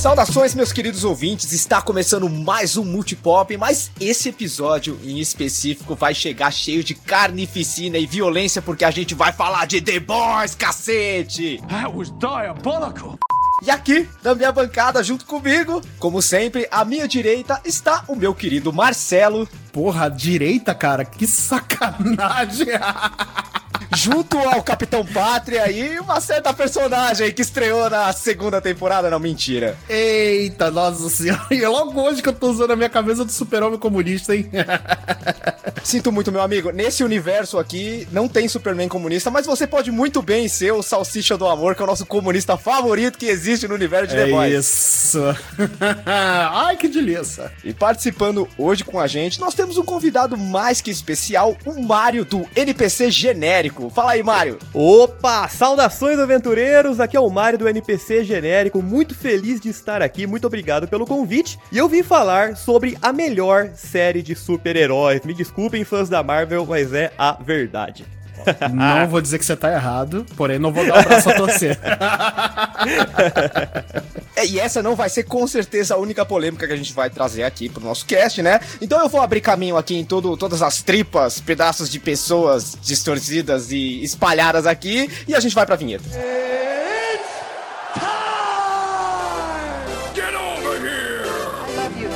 Saudações, meus queridos ouvintes. Está começando mais um Multipop, mas esse episódio em específico vai chegar cheio de carnificina e violência porque a gente vai falar de The Boys, cacete! That was diabolical. E aqui, na minha bancada, junto comigo, como sempre, à minha direita está o meu querido Marcelo. Porra, direita, cara, que sacanagem! junto ao Capitão Pátria e uma certa personagem que estreou na segunda temporada, não, mentira. Eita, nossa senhora, e é logo hoje que eu tô usando a minha cabeça do super-homem comunista, hein? Sinto muito, meu amigo, nesse universo aqui não tem Superman comunista, mas você pode muito bem ser o Salsicha do Amor, que é o nosso comunista favorito que existe no universo de é The Boys. Isso! Ai, que delícia! E participando hoje com a gente, nós temos um convidado mais que especial, o Mário do NPC Genérico genérico. Fala aí, Mário. Opa, saudações aventureiros. Aqui é o Mário do NPC genérico. Muito feliz de estar aqui. Muito obrigado pelo convite. E eu vim falar sobre a melhor série de super-heróis. Me desculpem, fãs da Marvel, mas é a verdade. Não vou dizer que você tá errado, porém não vou dar o braço a torcer. é, e essa não vai ser com certeza a única polêmica que a gente vai trazer aqui pro nosso cast, né? Então eu vou abrir caminho aqui em todo, todas as tripas, pedaços de pessoas distorcidas e espalhadas aqui, e a gente vai pra vinheta. It's time! Get over here! I love you.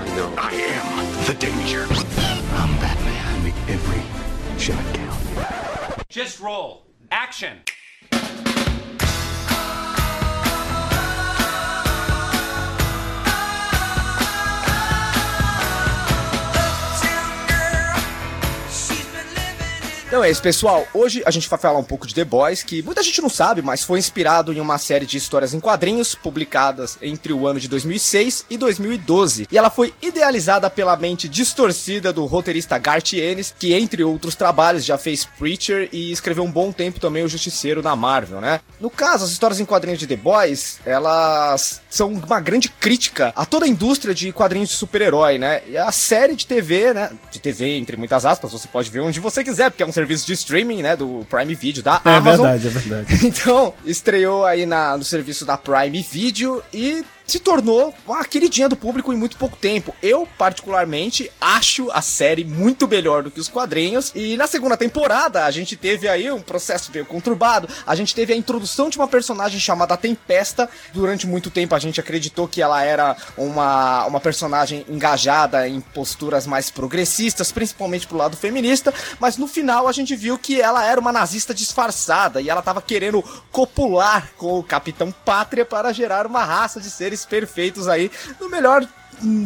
I know. I am the danger. Just roll. Action. Então é isso, pessoal. Hoje a gente vai falar um pouco de The Boys, que muita gente não sabe, mas foi inspirado em uma série de histórias em quadrinhos publicadas entre o ano de 2006 e 2012. E ela foi idealizada pela mente distorcida do roteirista Garth Ennis, que entre outros trabalhos já fez Preacher e escreveu um bom tempo também o Justiceiro na Marvel, né? No caso, as histórias em quadrinhos de The Boys, elas são uma grande crítica a toda a indústria de quadrinhos de super-herói, né? E a série de TV, né? De TV, entre muitas aspas, você pode ver onde você quiser, porque é um serviço de streaming, né, do Prime Video da é Amazon. É verdade, é verdade. Então, estreou aí na, no serviço da Prime Video e se tornou uma queridinha do público em muito pouco tempo. Eu, particularmente, acho a série muito melhor do que os quadrinhos. E na segunda temporada, a gente teve aí um processo meio conturbado. A gente teve a introdução de uma personagem chamada Tempesta. Durante muito tempo, a gente acreditou que ela era uma, uma personagem engajada em posturas mais progressistas, principalmente pro lado feminista. Mas no final, a gente viu que ela era uma nazista disfarçada e ela tava querendo copular com o Capitão Pátria para gerar uma raça de seres perfeitos aí no melhor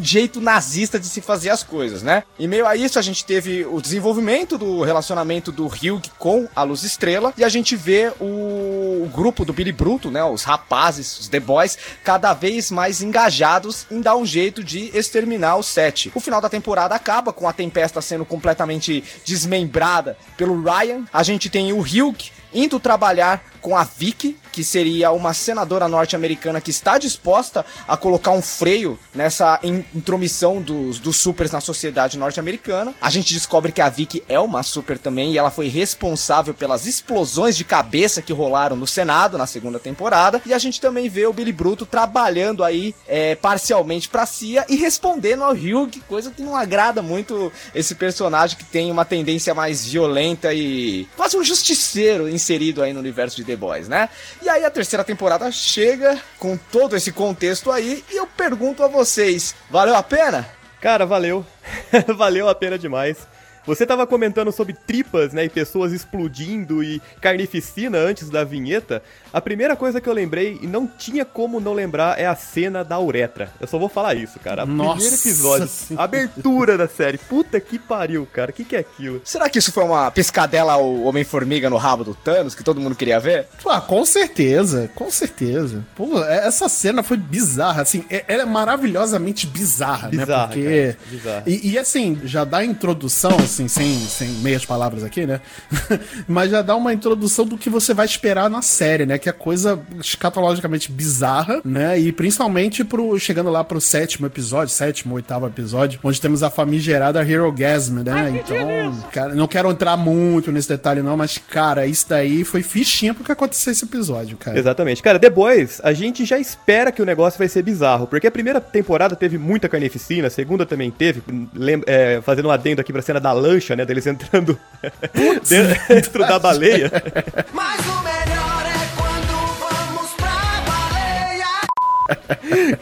jeito nazista de se fazer as coisas, né? E meio a isso a gente teve o desenvolvimento do relacionamento do Hugh com a Luz Estrela e a gente vê o, grupo do Billy Bruto, né? Os rapazes, os The Boys, cada vez mais engajados em dar um jeito de exterminar o set. O final da temporada acaba com a Tempesta sendo completamente desmembrada pelo Ryan. A gente tem o Hugh indo trabalhar com a Vicky, que seria uma senadora norte-americana que está disposta a colocar um freio nessa intromissão dos, dos supers na sociedade norte-americana. A gente descobre que a Vicky é uma super também e ela foi responsável pelas explosões de cabeça que rolaram no Senado na segunda temporada. E a gente também vê o Billy Bruto trabalhando aí é, parcialmente pra CIA e respondendo ao Hugh, coisa que não agrada muito esse personagem que tem uma tendência mais violenta e quase um justiceiro inserido aí no universo de The Boys, né? E aí a terceira temporada chega com todo esse contexto aí e eu pergunto a vocês, valeu a pena? Cara, valeu. valeu a pena demais. Você tava comentando sobre tripas, né, e pessoas explodindo e carnificina antes da vinheta. A primeira coisa que eu lembrei, e não tinha como não lembrar, é a cena da uretra. Eu só vou falar isso, cara. Nossa primeiro episódio, abertura da série. Puta que pariu, cara. O que, que é aquilo? Será que isso foi uma piscadela ao Homem-Formiga no rabo do Thanos, que todo mundo queria ver? Ah, com certeza, com certeza. Pô, é, essa cena foi bizarra, assim, é, ela é maravilhosamente bizarra, né? bizarra né? Porque... Bizarra. E, e, assim, já dá a introdução, assim, sem, sem meias palavras aqui, né? Mas já dá uma introdução do que você vai esperar na série, né? Que é coisa escatologicamente bizarra, né? E principalmente pro, chegando lá pro sétimo episódio, sétimo, oitavo episódio, onde temos a famigerada Hero Gasm, né? Então, cara, não quero entrar muito nesse detalhe não, mas, cara, isso daí foi fichinha pro que aconteceu esse episódio, cara. Exatamente. Cara, Boys, a gente já espera que o negócio vai ser bizarro, porque a primeira temporada teve muita carnificina, a segunda também teve, é, fazendo um adendo aqui pra cena da lancha, né, deles entrando dentro da baleia. Mas o melhor é quando vamos pra baleia!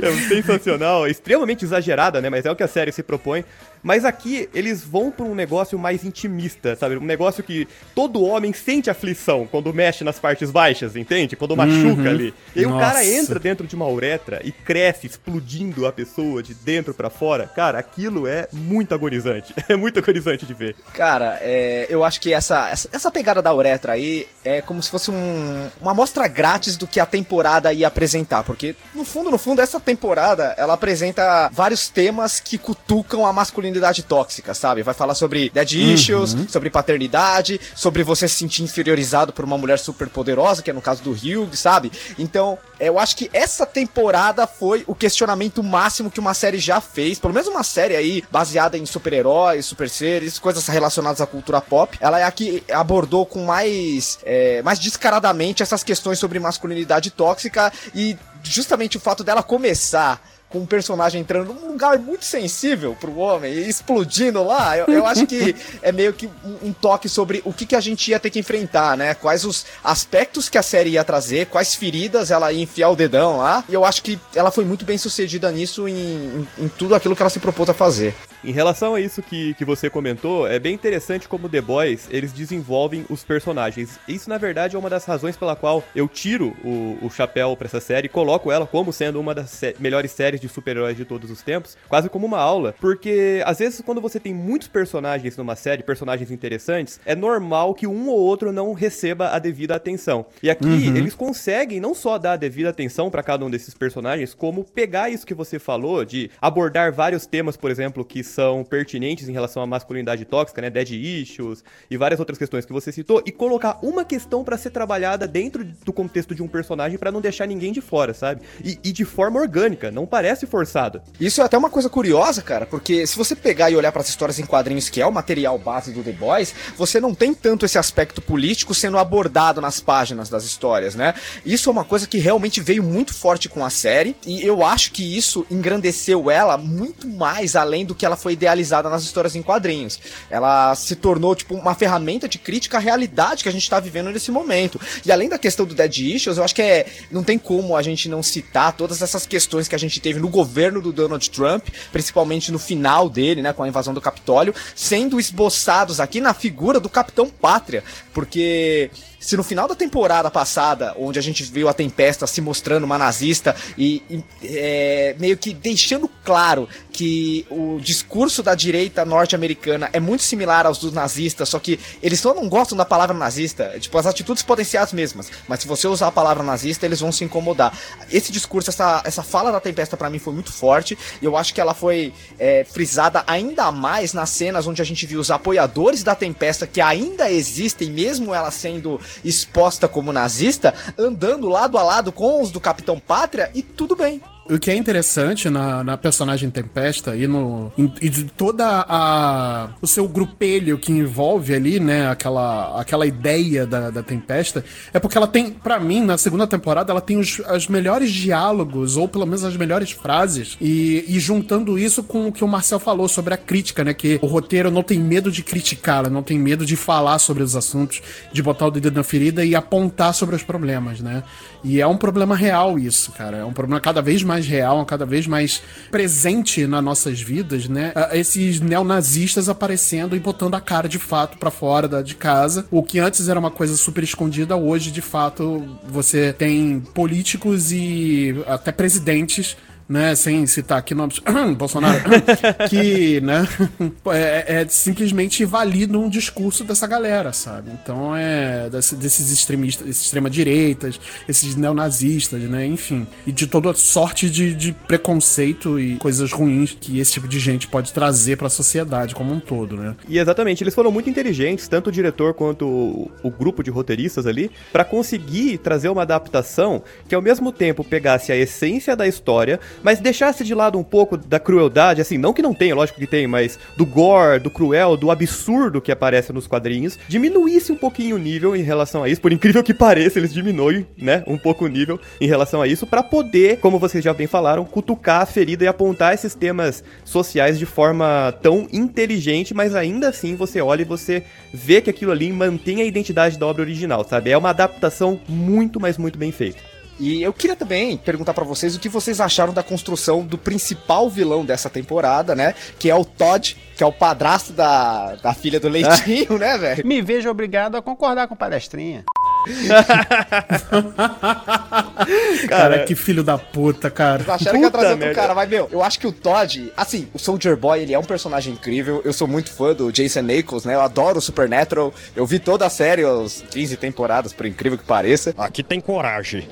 É sensacional, é extremamente exagerada, né, mas é o que a série se propõe. Mas aqui eles vão para um negócio mais intimista, sabe? Um negócio que todo homem sente aflição quando mexe nas partes baixas, entende? Quando machuca uhum. ali. E aí Nossa. o cara entra dentro de uma uretra e cresce, explodindo a pessoa de dentro para fora. Cara, aquilo é muito agonizante. É muito agonizante de ver. Cara, é, eu acho que essa, essa, essa, pegada da uretra aí é como se fosse um, uma amostra grátis do que a temporada ia apresentar. Porque, no fundo, no fundo, essa temporada ela apresenta vários temas que cutucam a masculinidade masculinidade tóxica, sabe? Vai falar sobre dead uhum. issues, sobre paternidade, sobre você se sentir inferiorizado por uma mulher super poderosa, que é no caso do Hugh, sabe? Então, eu acho que essa temporada foi o questionamento máximo que uma série já fez, pelo menos uma série aí baseada em super-heróis, super seres, coisas relacionadas à cultura pop. Ela é a que abordou com mais, é, mais descaradamente essas questões sobre masculinidade tóxica e justamente o fato dela começar com um personagem entrando num lugar muito sensível pro homem e explodindo lá, eu, eu acho que é meio que um, um, toque sobre o que, que a gente ia ter que enfrentar, né? Quais os aspectos que a série ia trazer, quais feridas ela ia enfiar o dedão lá. E eu acho que ela foi muito bem sucedida nisso em, em, em tudo aquilo que ela se propôs a fazer. Em relação a isso que, que você comentou, é bem interessante como The Boys, eles desenvolvem os personagens. Isso, na verdade, é uma das razões pela qual eu tiro o, o chapéu para essa série e coloco ela como sendo uma das sé melhores séries de super-heróis de todos os tempos, quase como uma aula. Porque, às vezes, quando você tem muitos personagens numa série, personagens interessantes, é normal que um ou outro não receba a devida atenção. E aqui, uhum. eles conseguem não só dar a devida atenção para cada um desses personagens, como pegar isso que você falou, de abordar vários temas, por exemplo, que são pertinentes em relação à masculinidade tóxica, né, dead issues e várias outras questões que você citou, e colocar uma questão para ser trabalhada dentro do contexto de um personagem para não deixar ninguém de fora, sabe? E, e, de forma orgânica, não parece forçado. Isso é até uma coisa curiosa, cara, porque se você pegar e olhar para as histórias em quadrinhos, que é o material base do The Boys, você não tem tanto esse aspecto político sendo abordado nas páginas das histórias, né? Isso é uma coisa que realmente veio muito forte com a série, e eu acho que isso engrandeceu ela muito mais além do que ela foi idealizada nas histórias em quadrinhos. Ela se tornou, tipo, uma ferramenta de crítica à realidade que a gente tá vivendo nesse momento. E além da questão do Dead Issues, eu acho que é. Não tem como a gente não citar todas essas questões que a gente teve no governo do Donald Trump, principalmente no final dele, né, com a invasão do Capitólio, sendo esboçados aqui na figura do Capitão Pátria. Porque se no final da temporada passada, onde a gente viu a Tempesta se mostrando uma nazista e, e é, meio que deixando claro que o discurso da direita norte-americana é muito similar aos dos nazistas, só que eles só não gostam da palavra nazista. Tipo, as atitudes podem ser as mesmas, mas se você usar a palavra nazista, eles vão se incomodar. Esse discurso, essa, essa fala da Tempesta para mim foi muito forte e eu acho que ela foi é, frisada ainda mais nas cenas onde a gente viu os apoiadores da Tempesta que ainda existem, mesmo ela sendo exposta como nazista, andando lado a lado com os do Capitão Pátria e tudo bem. O que é interessante na, na personagem Tempesta e, no, e de toda a o seu grupelho que envolve ali, né, aquela, aquela ideia da, da Tempesta, é porque ela tem, para mim, na segunda temporada, ela tem os, os melhores diálogos, ou pelo menos as melhores frases, e, e juntando isso com o que o Marcel falou sobre a crítica, né, que o roteiro não tem medo de criticar, não tem medo de falar sobre os assuntos, de botar o dedo na ferida e apontar sobre os problemas, né. E é um problema real isso, cara, é um problema cada vez mais real, cada vez mais presente nas nossas vidas, né? Ah, esses neonazistas aparecendo e botando a cara de fato para fora da, de casa. O que antes era uma coisa super escondida, hoje de fato você tem políticos e até presidentes né, sem citar aqui nomes, Bolsonaro, que, né, é, é, simplesmente validam um discurso dessa galera, sabe? Então é desse, desses extremistas, desses extrema-direitas, esses neonazistas, né, enfim, e de toda sorte de, de preconceito e coisas ruins que esse tipo de gente pode trazer para a sociedade como um todo, né? E exatamente, eles foram muito inteligentes, tanto o diretor quanto o, o grupo de roteiristas ali, para conseguir trazer uma adaptação que ao mesmo tempo pegasse a essência da história, mas deixasse de lado um pouco da crueldade, assim, não que não tenha, lógico que tem, mas do gore, do cruel, do absurdo que aparece nos quadrinhos, diminuísse um pouquinho o nível em relação a isso, por incrível que pareça, eles diminuem, né, um pouco o nível em relação a isso, para poder, como vocês já bem falaram, cutucar a ferida e apontar esses temas sociais de forma tão inteligente, mas ainda assim você olha e você vê que aquilo ali mantém a identidade da obra original, sabe? É uma adaptação muito, mas muito bem feita. E eu queria também perguntar para vocês o que vocês acharam da construção do principal vilão dessa temporada, né? Que é o Todd, que é o padrasto da, da filha do Leitinho, né, velho? Me vejo obrigado a concordar com palestrinha. cara, que filho da puta, cara. Vocês acharam que ia trazer outro cara, mas meu, eu acho que o Todd, assim, o Soldier Boy, ele é um personagem incrível. Eu sou muito fã do Jason Ackles, né? Eu adoro o Supernatural. Eu vi toda a série, os 15 temporadas, por incrível que pareça. Aqui tem coragem.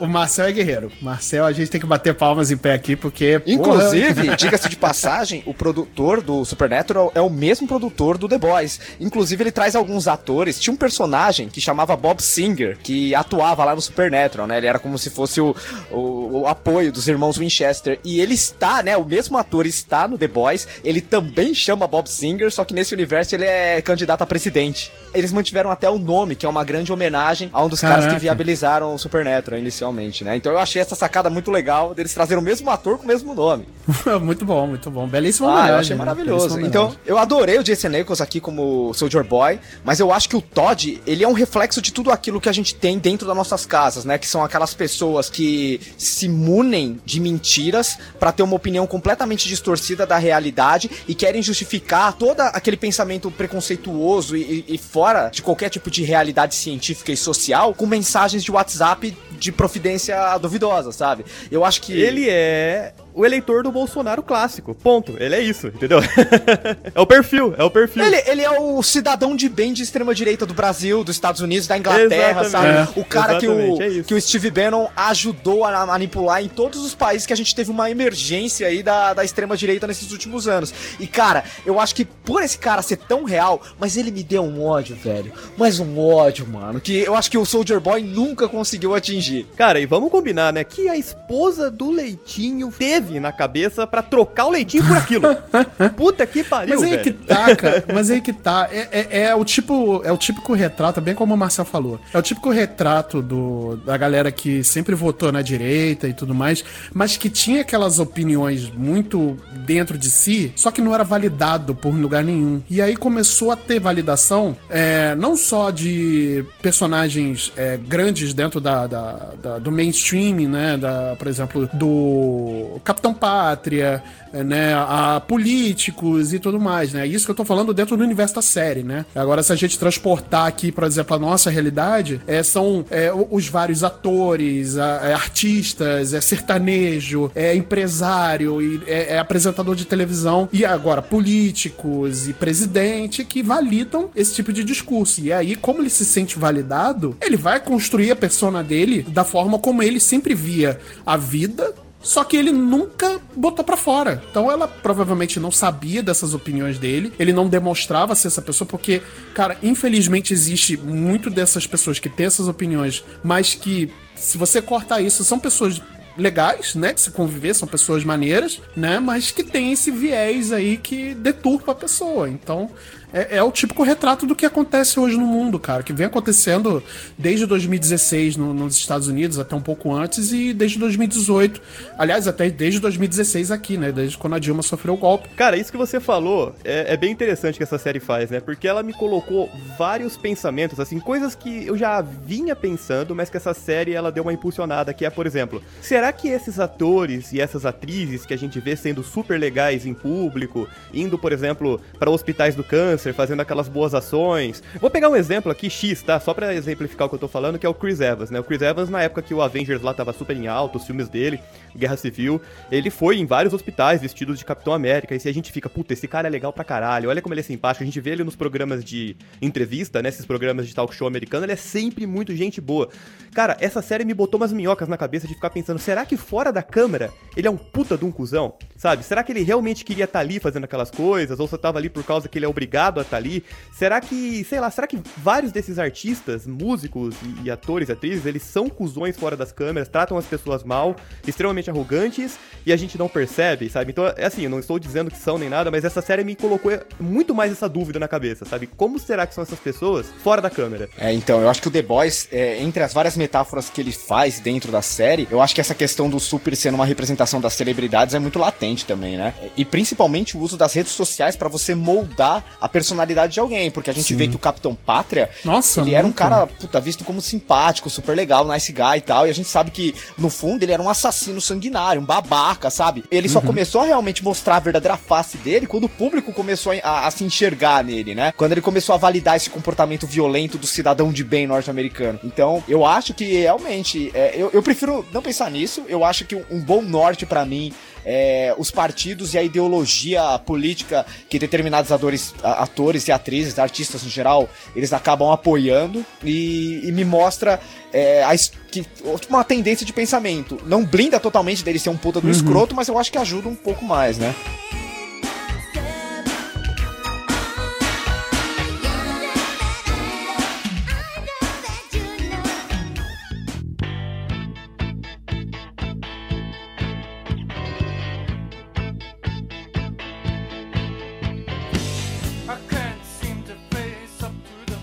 O Marcel é guerreiro. Marcel, a gente tem que bater palmas em pé aqui, porque. Inclusive, diga-se de passagem, o produtor do Supernatural é o mesmo produtor do The Boys. Inclusive, ele traz alguns atores. Tinha um personagem que chamava Bob Singer, que atuava lá no Supernatural, né? Ele era como se fosse o, o, o apoio dos irmãos Winchester. E ele está, né? O mesmo ator está no The Boys. Ele também chama Bob Singer, só que nesse universo ele é candidato a presidente. Eles mantiveram até o nome, que é uma grande homenagem a um dos Caraca. caras que viabilizaram o Supernatural inicialmente inicialmente, né? Então eu achei essa sacada muito legal deles trazerem o mesmo ator com o mesmo nome. muito bom, muito bom. Belíssimo ah, eu achei né? maravilhoso. Então, eu adorei o Jason Ackles aqui como Soldier Boy, mas eu acho que o Todd, ele é um reflexo de tudo aquilo que a gente tem dentro das nossas casas, né? Que são aquelas pessoas que se munem de mentiras para ter uma opinião completamente distorcida da realidade e querem justificar todo aquele pensamento preconceituoso e, e fora de qualquer tipo de realidade científica e social com mensagens de WhatsApp de providência duvidosa, sabe? Eu acho que. Ele é o eleitor do Bolsonaro clássico. Ponto. Ele é isso, entendeu? é o perfil, é o perfil. Ele, ele, é o cidadão de bem de extrema direita do Brasil, dos Estados Unidos, da Inglaterra, Exatamente. sabe? É. O cara que o, é que o Steve Bannon ajudou a manipular em todos os países que a gente teve uma emergência aí da, da extrema direita nesses últimos anos. E, cara, eu acho que por esse cara ser tão real, mas ele me deu um ódio, velho. Mas um ódio, mano, que eu acho que o Soldier Boy nunca conseguiu atingir. Cara, e vamos combinar, né, que a esposa do Leitinho teve na cabeça para trocar o leitinho por aquilo. Puta que pariu, Mas aí velho. que tá, cara. Mas aí que tá. É, é, é, o tipo, é o típico retrato, bem como o Marcel falou. É o típico retrato do, da galera que sempre votou na direita e tudo mais, mas que tinha aquelas opiniões muito dentro de si, só que não era validado por lugar nenhum. E aí começou a ter validação, é, não só de personagens é, grandes dentro da, da, da, do mainstream, né? Da, por exemplo, do Capitão Pátria, né, a políticos e tudo mais, né? Isso que eu tô falando dentro do universo da série, né? Agora, se a gente transportar aqui, por exemplo, a nossa realidade, é, são é, os vários atores, é, artistas, é sertanejo, é empresário, é, é apresentador de televisão e agora políticos e presidente que validam esse tipo de discurso. E aí, como ele se sente validado, ele vai construir a persona dele da forma como ele sempre via a vida só que ele nunca botou para fora. Então ela provavelmente não sabia dessas opiniões dele. Ele não demonstrava ser essa pessoa, porque, cara, infelizmente existe muito dessas pessoas que têm essas opiniões, mas que, se você cortar isso, são pessoas legais, né? De se conviver, são pessoas maneiras, né? Mas que tem esse viés aí que deturpa a pessoa. Então, é, é, o típico retrato do que acontece hoje no mundo, cara, que vem acontecendo desde 2016 no, nos Estados Unidos, até um pouco antes, e desde 2018. Aliás, até desde 2016 aqui, né? Desde quando a Dilma sofreu o golpe. Cara, isso que você falou é, é bem interessante que essa série faz, né? Porque ela me colocou vários pensamentos, assim, coisas que eu já vinha pensando, mas que essa série ela deu uma impulsionada, que é, por exemplo, será que esses atores e essas atrizes que a gente vê sendo super legais em público, indo, por exemplo, para hospitais do câncer, câncer, fazendo aquelas boas ações. Vou pegar um exemplo aqui, X, tá? Só pra exemplificar o que eu tô falando, que é o Chris Evans, né? O Chris Evans, na época que o Avengers lá tava super em alta, os filmes dele, Guerra Civil, ele foi em vários hospitais vestidos de Capitão América, e se a gente fica, puta, esse cara é legal pra caralho, olha como ele é simpático, a gente vê ele nos programas de entrevista, né? Esses programas de talk show americano, ele é sempre muito gente boa. Cara, essa série me botou umas minhocas na cabeça de ficar pensando, será que fora da câmera ele é um puta de um cuzão? Sabe? Será que ele realmente queria estar tá ali fazendo aquelas coisas? Ou só tava ali por causa que ele é obrigado a estar tá ali? Será que, sei lá, será que vários desses artistas, músicos e, e atores e atrizes, eles são cuzões fora das câmeras, tratam as pessoas mal, extremamente arrogantes, e a gente não percebe, sabe? Então, é assim, eu não estou dizendo que são nem nada, mas essa série me colocou muito mais essa dúvida na cabeça, sabe? Como será que são essas pessoas fora da câmera? É, então, eu acho que o The Boys, é, entre as várias metáforas que ele faz dentro da série, eu acho que essa questão do super sendo uma representação das celebridades é muito latente também, né? E principalmente o uso das redes sociais para você moldar a personalidade de alguém, porque a gente Sim. vê que o Capitão Pátria, Nossa, ele muito. era um cara, puta, visto como simpático, super legal, nice guy e tal, e a gente sabe que no fundo ele era um assassino sanguinário, um babaca, sabe? Ele só uhum. começou a realmente mostrar a verdadeira face dele quando o público começou a, a, a se enxergar nele, né? Quando ele começou a validar esse comportamento violento do cidadão de bem norte-americano. Então, eu acho que realmente, é, eu, eu prefiro não pensar nisso, eu acho que um, um bom norte para mim é, os partidos e a ideologia política que determinados atores, atores e atrizes, artistas em geral, eles acabam apoiando e, e me mostra é, a, que, uma tendência de pensamento. Não blinda totalmente dele ser um puta do uhum. escroto, mas eu acho que ajuda um pouco mais, né?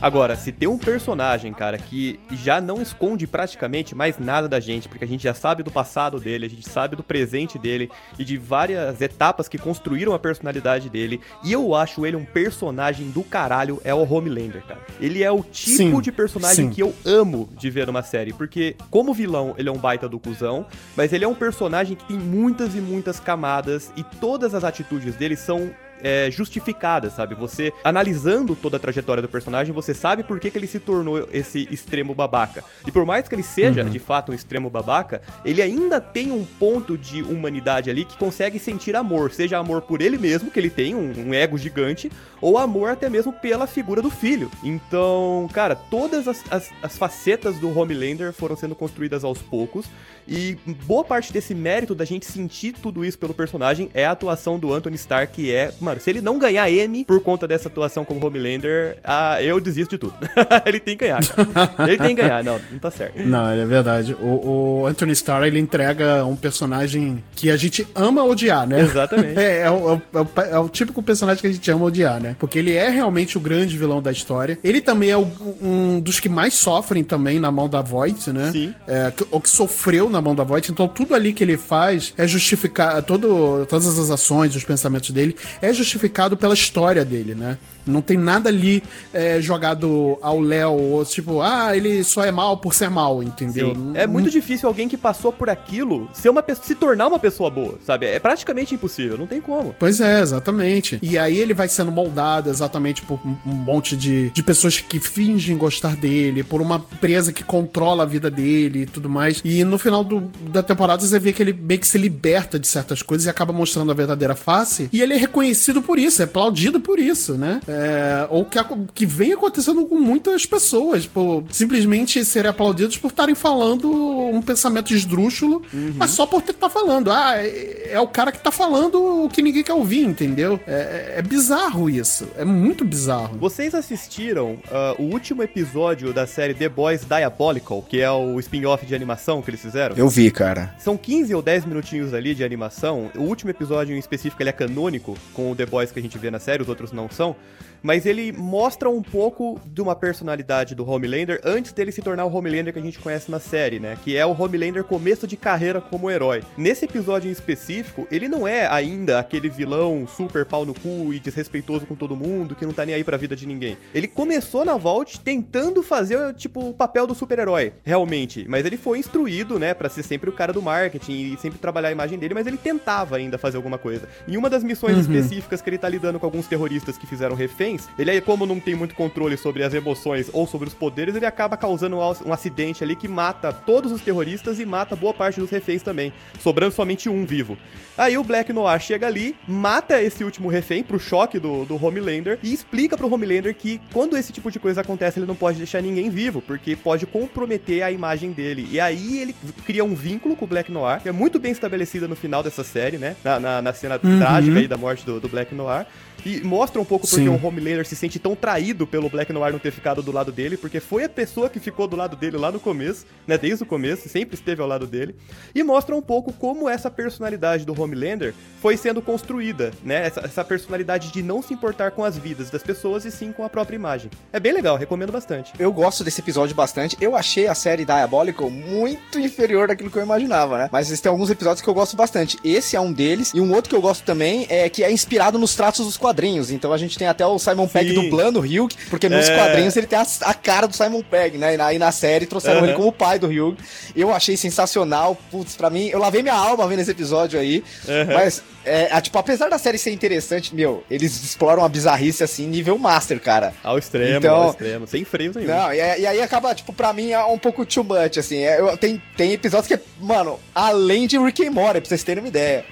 Agora, se tem um personagem, cara, que já não esconde praticamente mais nada da gente, porque a gente já sabe do passado dele, a gente sabe do presente dele e de várias etapas que construíram a personalidade dele, e eu acho ele um personagem do caralho, é o Homelander, cara. Ele é o tipo sim, de personagem sim. que eu amo de ver numa série, porque como vilão, ele é um baita do cuzão, mas ele é um personagem que tem muitas e muitas camadas e todas as atitudes dele são é, justificadas, sabe? Você, analisando toda a trajetória do personagem, você sabe por que, que ele se tornou esse extremo babaca. E por mais que ele seja, uhum. de fato, um extremo babaca, ele ainda tem um ponto de humanidade ali que consegue sentir amor. Seja amor por ele mesmo, que ele tem um, um ego gigante, ou amor até mesmo pela figura do filho. Então, cara, todas as, as, as facetas do Homelander foram sendo construídas aos poucos. E boa parte desse mérito da gente sentir tudo isso pelo personagem é a atuação do Anthony Stark, que é, se ele não ganhar M por conta dessa atuação como Homelander, ah, eu desisto de tudo. ele tem que ganhar, cara. Ele tem que ganhar, não, não tá certo. Não, é verdade. O, o, Anthony Starr, ele entrega um personagem que a gente ama odiar, né? Exatamente. É, é, o, é, o, é o típico personagem que a gente ama odiar, né? Porque ele é realmente o grande vilão da história. Ele também é o, um dos que mais sofrem também na mão da Voight, né? Sim. É, o que sofreu na mão da Voight. Então tudo ali que ele faz é justificar, todo, todas as ações, os pensamentos dele, é justificado pela história dele, né? Não tem nada ali é, jogado ao Léo, tipo, ah, ele só é mal por ser mal, entendeu? É muito difícil alguém que passou por aquilo ser uma se tornar uma pessoa boa, sabe? É praticamente impossível, não tem como. Pois é, exatamente. E aí ele vai sendo moldado exatamente por um monte de, de pessoas que fingem gostar dele, por uma empresa que controla a vida dele e tudo mais. E no final do, da temporada você vê que ele meio que se liberta de certas coisas e acaba mostrando a verdadeira face. E ele é reconhecido por isso, é aplaudido por isso, né? É, ou que, que vem acontecendo com muitas pessoas, por simplesmente serem aplaudidos por estarem falando um pensamento esdrúxulo, uhum. mas só por estar tá falando. Ah, é, é, o cara que tá falando o que ninguém quer ouvir, entendeu? É, é bizarro isso. É muito bizarro. Vocês assistiram uh, o último episódio da série The Boys Diabolical, que é o spin-off de animação que eles fizeram? Eu vi, cara. São 15 ou 10 minutinhos ali de animação. O último episódio em específico ele é canônico com o The Boys que a gente vê na série, os outros não são mas ele mostra um pouco de uma personalidade do Homelander antes dele se tornar o Homelander que a gente conhece na série, né? Que é o Homelander começo de carreira como herói. Nesse episódio em específico, ele não é ainda aquele vilão super pau no cu e desrespeitoso com todo mundo, que não tá nem aí pra vida de ninguém. Ele começou na Vault tentando fazer, tipo, o papel do super-herói, realmente. Mas ele foi instruído, né, pra ser sempre o cara do marketing e sempre trabalhar a imagem dele, mas ele tentava ainda fazer alguma coisa. Em uma das missões uhum. específicas que ele tá lidando com alguns terroristas que fizeram referência reféns, ele aí, como não tem muito controle sobre as emoções ou sobre os poderes, ele acaba causando um, acidente ali que mata todos os terroristas e mata boa parte dos reféns também, sobrando somente um vivo. Aí o Black Noir chega ali, mata esse último refém pro choque do, do Homelander e explica pro Homelander que quando esse tipo de coisa acontece, ele não pode deixar ninguém vivo, porque pode comprometer a imagem dele. E aí ele cria um vínculo com o Black Noir, que é muito bem estabelecida no final dessa série, né? Na, na, na cena Uhum. trágica aí da morte do, do Black Noir. E mostra um pouco porque Sim. o Homelander se sente tão traído pelo Black Noir não ter ficado do lado dele, porque foi a pessoa que ficou do lado dele lá no começo, né? Desde o começo, sempre esteve ao lado dele. E mostra um pouco como essa personalidade do Homelander foi sendo construída, né? Essa, essa personalidade de não se importar com as vidas das pessoas e sim com a própria imagem. É bem legal, recomendo bastante. Eu gosto desse episódio bastante. Eu achei a série Diabolical muito inferior daquilo que eu imaginava, né? Mas tem alguns episódios que eu gosto bastante. Esse é um deles. E um outro que eu gosto também é que é inspirado nos traços dos quadrinhos. Então a gente tem até o Simon Pegg dublando o Hugh, porque nos É. quadrinhos ele tem a, a cara do Simon Pegg, né? E na, e na série trouxeram Aham. ele como o pai do Hugh. Eu achei sensacional. Putz, pra mim, eu lavei minha alma vendo esse episódio aí. Aham. Mas, é, a- tipo, apesar da série ser interessante, meu, eles exploram a bizarrice assim, nível master, cara. Ao extremo, Então- ao extremo, sem freios nenhum. Não, e, e aí acaba, tipo, pra mim é um pouco too much, assim. É, eu- tem, tem episódios que, mano, além de Rick and Morty, pra vocês terem uma ideia.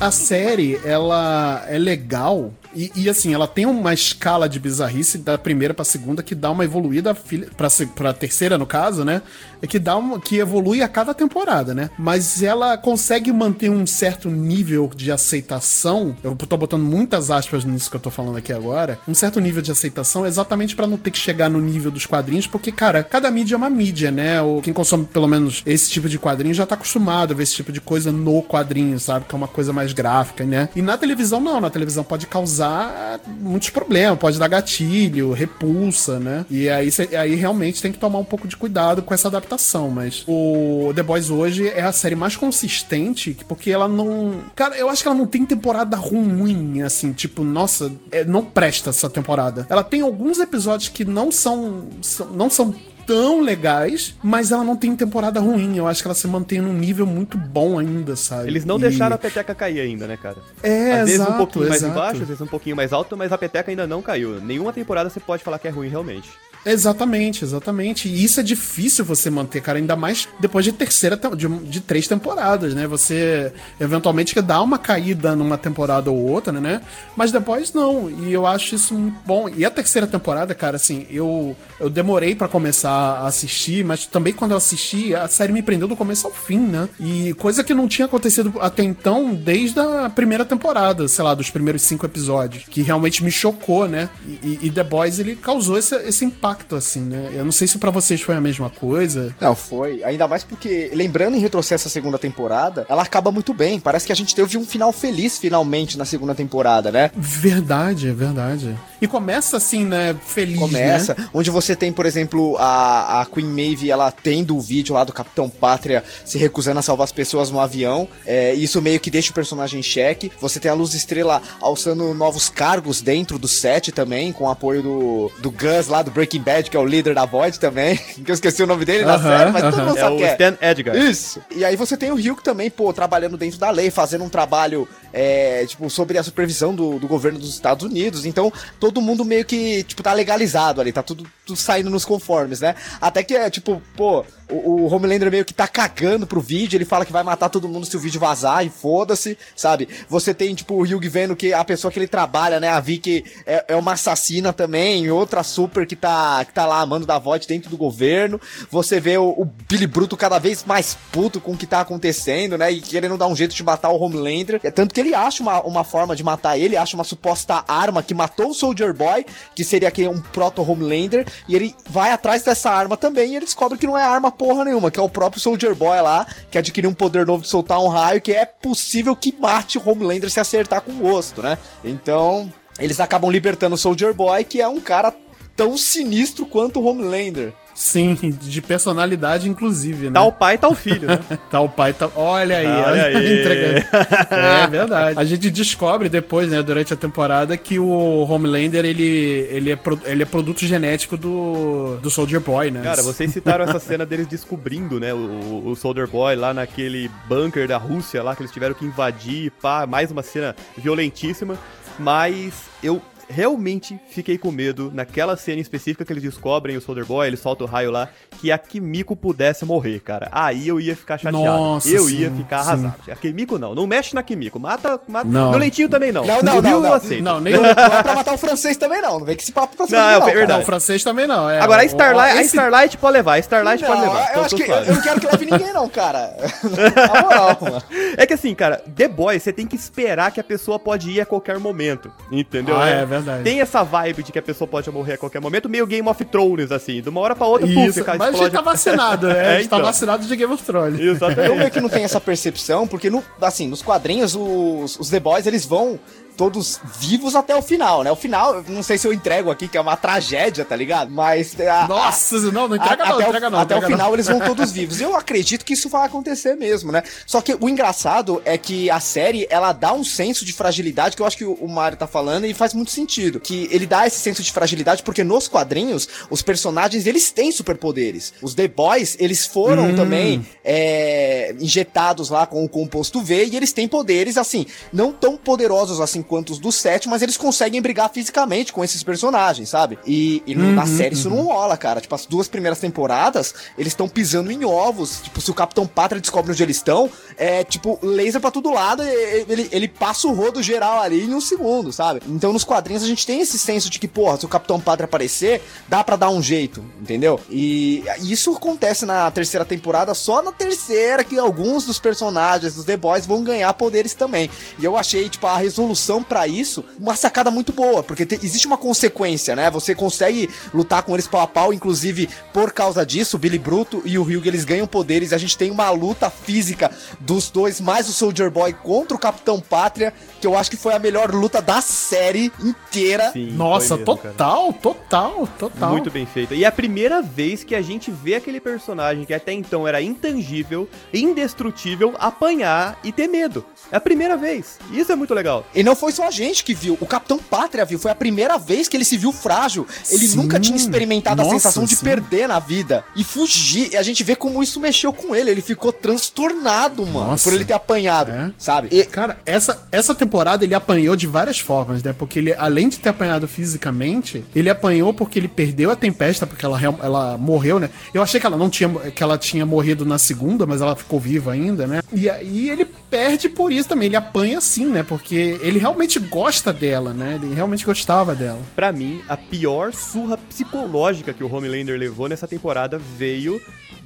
A série, ela é legal e, e, assim, ela tem uma escala de bizarrice da primeira pra segunda que dá uma evoluída pra, pra terceira, no caso, né? É que dá uma, que evolui a cada temporada, né? Mas ela consegue manter um certo nível de aceitação. Eu tô botando muitas aspas nisso que eu tô falando aqui agora. Um certo nível de aceitação exatamente pra não ter que chegar no nível dos quadrinhos, porque, cara, cada mídia é uma mídia, né? Ou quem consome pelo menos esse tipo de quadrinho já tá acostumado a ver esse tipo de coisa no quadrinho, sabe? Que é uma coisa mais gráfica, né? E na televisão, não. Na televisão pode causar muitos problemas, pode dar gatilho, repulsa, né? E aí, aí realmente tem que tomar um pouco de cuidado com essa adaptação. Mas o The Boys hoje é a série mais consistente, porque ela não. Cara, eu acho que ela não tem temporada ruim, assim, tipo, nossa, é, não presta essa temporada. Ela tem alguns episódios que não são. são- não são tão legais, mas ela não tem temporada ruim. Eu acho que ela se mantém num nível muito bom ainda, sabe? Eles não E- deixaram a peteca cair ainda, né, cara? É, às vezes exato, um pouquinho mais exato. embaixo, às vezes um pouquinho mais alto, mas a peteca ainda não caiu. Nenhuma temporada você pode falar que é ruim realmente. Exatamente, exatamente. E isso é difícil você manter, cara, ainda mais depois de terceira te- de, de três temporadas, né? Você eventualmente dar uma caída numa temporada ou outra, né? Mas depois não. E eu acho isso muito bom. E a terceira temporada, cara, assim, eu, eu demorei pra começar a assistir, mas também quando eu assisti, a série me prendeu do começo ao fim, né? E coisa que não tinha acontecido até então, desde a primeira temporada, sei lá, dos primeiros cinco episódios, que realmente me chocou, né? E, e- The Boys, ele causou esse, esse impacto, assim, né? Eu não sei se pra vocês foi a mesma coisa. Não, foi. Ainda mais porque, lembrando em retrocesso a segunda temporada, ela acaba muito bem. Parece que a gente teve um final feliz finalmente na segunda temporada, né? Verdade, é verdade. E começa assim, né? Feliz, Começa, né? onde você tem, por exemplo, a, a Queen Maeve, ela tendo o vídeo lá do Capitão Pátria se recusando a salvar as pessoas no avião. É, isso meio que deixa o personagem em xeque. Você tem a Luz Estrela alçando novos cargos dentro do set também, com o apoio do, do Gus lá do Breaking Bad, que é o líder da Void também. Que eu esqueci o nome dele na Aham, série, mas todo aham. mundo É sabe o que é. Stan Edgar. Isso. E aí você tem o Ryuk também, pô, trabalhando dentro da lei, fazendo um trabalho, é, tipo, sobre a supervisão do, do governo dos Estados Unidos. Então, todo mundo meio que, tipo, tá legalizado ali, tá tudo, tudo saindo nos conformes, né? Até que é, tipo, pô, o, o Homelander meio que tá cagando pro vídeo, ele fala que vai matar todo mundo se o vídeo vazar e foda-se, sabe? Você tem, tipo, o Ryuk vendo que a pessoa que ele trabalha, né, a Vicky, é, é uma assassina também, outra super que tá, que tá lá amando da voz dentro do governo. Você vê o, o Billy Bruto cada vez mais puto com o que tá acontecendo, né, e querendo dar um jeito de matar o Homelander. É tanto que ele acha uma, uma forma de matar ele, acha uma suposta arma que matou o Soldier Boy, que seria aqui um proto-Homelander, e ele vai atrás dessa arma também, e ele descobre que não é arma porra nenhuma, que é o próprio Soldier Boy lá, que adquiriu um poder novo de soltar um raio, que é possível que mate o Homelander se acertar com o gosto, né? Então, eles acabam libertando o Soldier Boy, que é um cara tão sinistro quanto o Homelander. Sim, de personalidade, inclusive, né? Tá o pai, tá o filho, né? Tá o pai, tá. Olha aí, Olha olha aí. entregando. É verdade. A gente descobre depois, né, durante a temporada, que o Homelander ele, ele, é, pro- ele é produto genético do, do Soldier Boy, né? Cara, vocês citaram essa cena deles descobrindo, né, o, o Soldier Boy lá naquele bunker da Rússia lá que eles tiveram que invadir, pá, mais uma cena violentíssima, mas eu realmente fiquei com medo naquela cena específica que eles descobrem o Soldier Boy, ele solta o raio lá, que a Kimiko pudesse morrer, cara. Aí eu ia ficar chateado. Nossa, eu sim, ia ficar sim. arrasado. A Kimiko não, não mexe na Kimiko, mata, mata. Não. No leitinho também não. Não, não, No não, eu não. aceito. Não, nem Não, o. não é pra matar o francês também, não. Não vem com esse papo pra cima Não, é não, verdade. Não, o francês também não. É, Agora a Starlight, a esse- Starlight pode levar, a Starlight pode Não, levar. eu acho que eu, não quero que leve ninguém, não, cara. Na moral, mano. É que assim, cara, The Boys, você tem que esperar que a pessoa pode ir a qualquer momento, entendeu? Ah, é verdade. Tem essa vibe de que a pessoa pode morrer a qualquer momento, meio Game of Thrones, assim, de uma hora pra outra, Isso, fica, mas a gente explode. tá vacinado, né? a gente tá então. vacinado de Game of Thrones. Eu Exatamente. meio que não tenho essa percepção, porque, no, assim, nos quadrinhos, os, os The Boys, eles vão todos vivos até o final, né? O final, eu não sei se eu entrego aqui, que é uma tragédia, tá ligado? Mas... a- Nossa, não, não entrega a- não, até entrega o, não. Até o entrega não. final eles vão todos vivos. Eu acredito que isso vai acontecer mesmo, né? Só que o engraçado é que a série, ela dá um senso de fragilidade que eu acho que o o Mario tá falando e faz muito sentido. Que ele dá esse senso de fragilidade porque nos quadrinhos, os personagens, eles têm superpoderes. Os The Boys, eles foram Hum. também é, injetados lá com o composto V e eles têm poderes, assim, não tão poderosos assim quanto os do Sete, mas eles conseguem brigar fisicamente com esses personagens, sabe? E, e no- na série isso não rola, cara. Tipo, as duas primeiras temporadas, eles estão pisando em ovos. Tipo, se o Capitão Pátria descobre onde eles estão, é tipo, laser pra todo lado, e- ele, ele passa o rodo geral ali em um segundo, sabe? Então nos quadrinhos a gente tem esse senso de que, porra, se o Capitão Pátria aparecer, dá pra dar um jeito, entendeu? E isso acontece na terceira temporada, só na terceira que alguns dos personagens dos The Boys vão ganhar poderes também. E eu achei, tipo, a resolução pra isso uma sacada muito boa, porque te- existe uma consequência, né? Você consegue lutar com eles pau a pau, inclusive por causa disso, o Billy Bruto e o Hugh, eles ganham poderes, a gente tem uma luta física dos dois, mais o Soldier Boy contra o Capitão Pátria, que eu acho que foi a melhor luta da série inteira. Sim, Nossa, mesmo, cara. total, total, total. Muito bem feito. E é a primeira vez que a gente vê aquele personagem que até então era intangível, indestrutível, apanhar e ter medo. É a primeira vez. Isso é muito legal. E não foi só a gente que viu, o Capitão Pátria viu, foi a primeira vez que ele se viu frágil. Ele Sim. nunca tinha experimentado Nossa, a sensação de sim. perder na vida e fugir. E a gente vê como isso mexeu com ele, ele ficou transtornado, mano, Nossa. por ele ter apanhado, É. sabe? E, Cara, essa, essa temporada ele apanhou de várias formas, né? Porque ele, além de ter apanhado fisicamente, ele apanhou porque ele perdeu a Tempesta, porque ela, ela morreu, né? Eu achei que ela não tinha, que ela tinha morrido na segunda, mas ela ficou viva ainda, né? E aí ele perde por isso também, ele apanha assim, né? Porque ele realmente gosta dela, né? Ele realmente gostava dela. Pra mim, a pior surra psicológica que o Homelander levou nessa temporada veio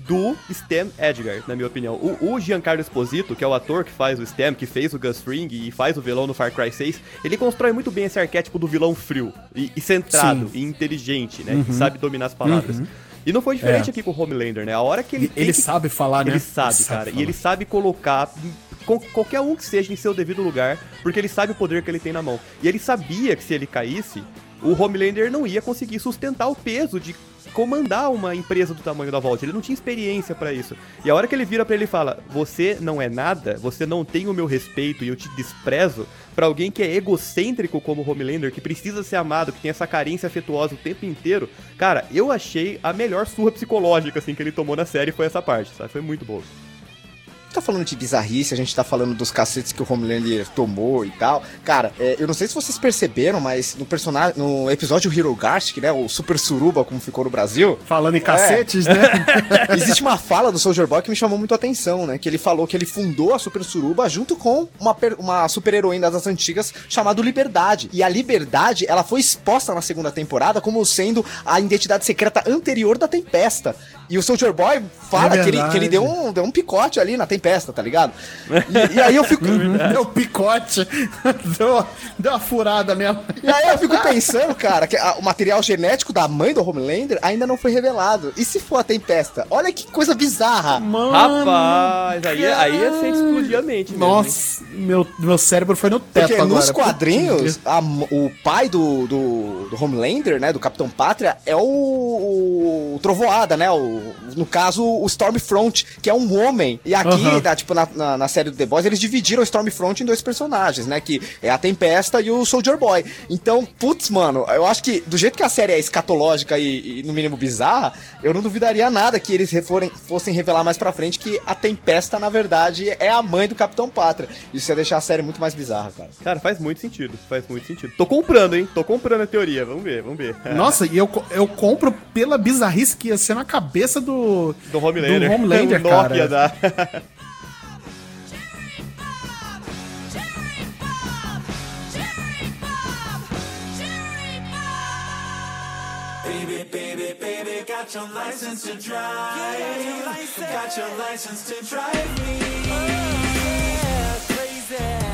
do Stan Edgar, na minha opinião. O, o Giancarlo Esposito, que é o ator que faz o Stan, que fez o Gus Fring e faz o vilão no Far Cry 6, ele constrói muito bem esse arquétipo do vilão frio e, e centrado Sim. e inteligente, né? Que sabe dominar as palavras. E não foi diferente É. aqui com o Homelander, né? A hora que ele Ele, ele sabe falar, né? ele sabe, cara. E ele sabe colocar com- qualquer um que seja em seu devido lugar, porque ele sabe o poder que ele tem na mão. E ele sabia que se ele caísse, o Homelander não ia conseguir sustentar o peso de comandar uma empresa do tamanho da Vault. Ele não tinha experiência pra isso. E a hora que ele vira pra ele e fala: "Você não é nada, você não tem o meu respeito e eu te desprezo", Pra alguém que é egocêntrico como o Homelander, que precisa ser amado, que tem essa carência afetuosa o tempo inteiro, cara, eu achei a melhor surra psicológica assim que ele tomou na série foi essa parte, sabe? Foi muito boa. Tá falando de bizarrice, a gente tá falando dos cacetes que o Homelander tomou e tal. Cara, é, eu não sei se vocês perceberam, mas no personagem, no episódio Hero Gartic, né, o Super Suruba, como ficou no Brasil, Falando em É. cacetes, né? Existe uma fala do Soldier Boy que me chamou muito a atenção, né? Que ele falou que ele fundou a Super Suruba junto com uma, uma super heroína das antigas chamada Liberdade. E a Liberdade, ela foi exposta na segunda temporada como sendo a identidade secreta anterior da Tempesta. E o Soldier Boy fala É que, ele, que ele deu um, deu um picote ali na tempesta, tá ligado? E, e aí eu fico. Deu picote, deu, deu uma furada mesmo. E aí eu fico pensando, cara, que a- o material genético da mãe do Homelander ainda não foi revelado. E se for a tempesta? Olha que coisa bizarra. Mano, Rapaz, aí, aí ia ser explodir a mente mesmo, hein? Nossa, meu, meu cérebro foi no teto Porque agora. nos quadrinhos, a o pai do, do, do Homelander, né, do Capitão Pátria, é o, o Trovoada, né, o, no caso, o Stormfront, que é um homem. E aqui, na, tipo, na, na, na série do The Boys, eles dividiram o Stormfront em dois personagens, né, que é a Tempesta e o Soldier Boy. Então, putz, mano, eu acho que do jeito que a série é escatológica e, e, no mínimo bizarra, eu não duvidaria nada que eles reforem- fossem revelar mais pra frente que a Tempesta, na verdade, é a mãe do Capitão Pátria. Isso ia deixar a série muito mais bizarra, cara. Cara, faz muito sentido, faz muito sentido. Tô comprando, hein? Tô comprando a teoria, vamos ver, vamos ver. Nossa, e eu, eu compro pela bizarrice que ia ser na cabeça do, Do Homelander. do Homelander, O Nokia cara. da... Baby, baby, baby, got your license to drive. Got your license to drive me. crazy.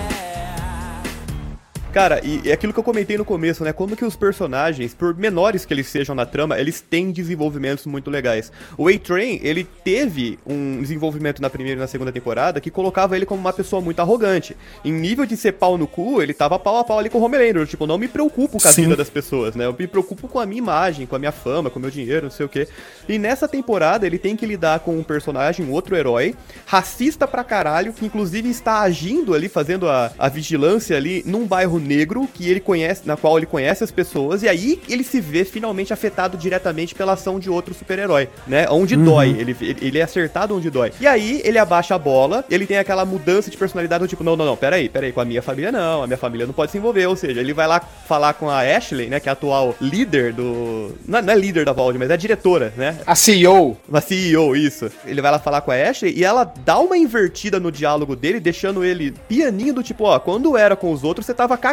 Cara, e é aquilo que eu comentei no começo, né? Como que os personagens, por menores que eles sejam na trama, eles têm desenvolvimentos muito legais. O A-Train, ele teve um desenvolvimento na primeira e na segunda temporada que colocava ele como uma pessoa muito arrogante. Em nível de ser pau no cu, ele tava pau a pau ali com o Homelander. Tipo, não me preocupo com a Sim. vida das pessoas, né? Eu me preocupo com a minha imagem, com a minha fama, com o meu dinheiro, não sei o quê. E nessa temporada, ele tem que lidar com um personagem, um outro herói, racista pra caralho, que inclusive está agindo ali, fazendo a, a vigilância ali num bairro negro que ele conhece, na qual ele conhece as pessoas, e aí ele se vê finalmente afetado diretamente pela ação de outro super-herói, né? Onde dói, ele, ele é acertado onde dói. E aí ele abaixa a bola, ele tem aquela mudança de personalidade do tipo, não, não, não, peraí, peraí, com a minha família não, a minha família não pode se envolver, ou seja, ele vai lá falar com a Ashley, né, que é a atual líder do... Não, não é líder da Vault, mas é a diretora, né? A CEO. Uma CEO, isso. Ele vai lá falar com a Ashley e ela dá uma invertida no diálogo dele, deixando ele pianinho do tipo, ó, quando era com os outros você tava cagando.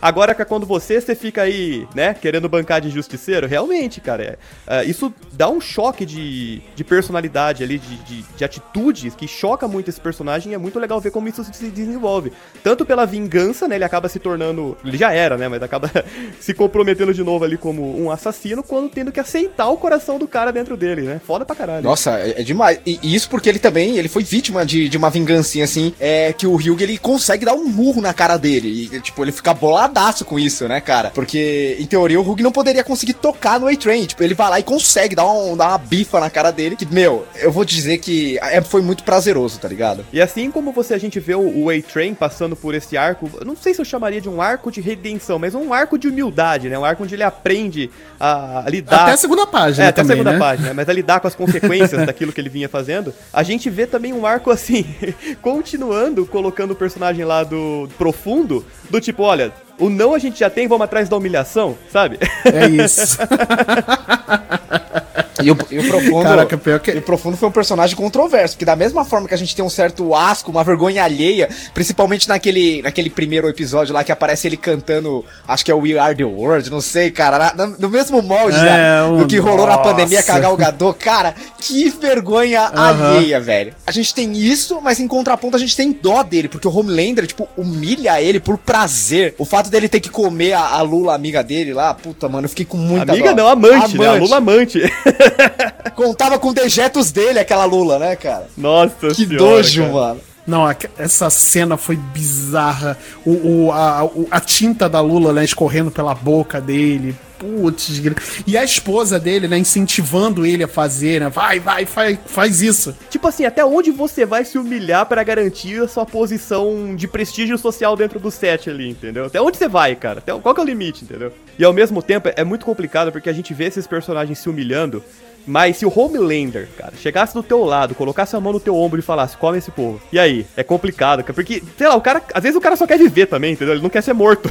Agora que é quando você, você fica aí, né, querendo bancar de justiceiro. Realmente, cara, é, é, isso dá um choque de, de personalidade ali, de, de, de atitudes que choca muito esse personagem e é muito legal ver como isso se desenvolve. Tanto pela vingança, né, ele acaba se tornando, ele já era, né, mas acaba se comprometendo de novo ali como um assassino, quando tendo que aceitar o coração do cara dentro dele, né? Foda pra caralho. Nossa, é, é demais. E, isso porque ele também, ele foi vítima de, de uma vingancinha, assim, é que o Hugh, ele consegue dar um murro na cara dele. E, tipo, ele fica boladaço com isso, né, cara? Porque, em teoria, o Hugh não poderia conseguir tocar no A-Train. Tipo, ele vai lá e consegue dar, um, dar uma bifa na cara dele. Que, meu, eu vou te dizer que é, foi muito prazeroso, tá ligado? E assim como você a gente vê o, o A-Train passando por esse arco, eu não sei se eu chamaria de um arco de redenção, mas um arco de humildade, né? Um arco onde ele aprende a, a lidar. Até a segunda página É, até também, a segunda né? página, né? mas a lidar com as consequências daquilo que ele vinha fazendo. A gente vê também um arco assim, continuando, colocando o personagem lá do profundo, do tipo, olha, o não a gente já tem, vamos atrás da humilhação, sabe? É isso. E o, e o Profundo. Caraca, pior que- o Profundo foi um personagem controverso, porque da mesma forma que a gente tem um certo asco, uma vergonha alheia, principalmente naquele, naquele primeiro episódio lá que aparece ele cantando, acho que é o We Are the World, não sei, cara, na- na- no mesmo molde É, da- um- do que rolou na nossa. pandemia com a Gal Gadot, cara, que vergonha alheia, velho. A gente tem isso, mas em contraponto a gente tem dó dele, porque o Homelander, tipo, humilha ele por prazer. O fato dele ter que comer a, a Lula, amiga dele lá, puta, mano, eu fiquei com muita Amiga dó. não, amante, né? A Lula amante. Contava com dejetos dele, aquela Lula, né, cara? Nossa Que senhora, dojo, cara. mano. Não, essa cena foi bizarra. O, o- a, o- a tinta da Lula, né, escorrendo pela boca dele. Putz, e a esposa dele, né, incentivando ele a fazer, né? Vai, vai, faz, faz isso. Tipo assim, até onde você vai se humilhar pra garantir a sua posição de prestígio social dentro do set ali, entendeu? Até onde você vai, cara? Até, qual que é o limite, entendeu? E ao mesmo tempo é muito complicado porque a gente vê esses personagens se humilhando, mas se o Homelander, cara, chegasse do teu lado, colocasse a mão no teu ombro e falasse, come esse povo. E aí? É complicado, cara, porque, sei lá, o cara, às vezes o cara só quer viver também, entendeu? Ele não quer ser morto.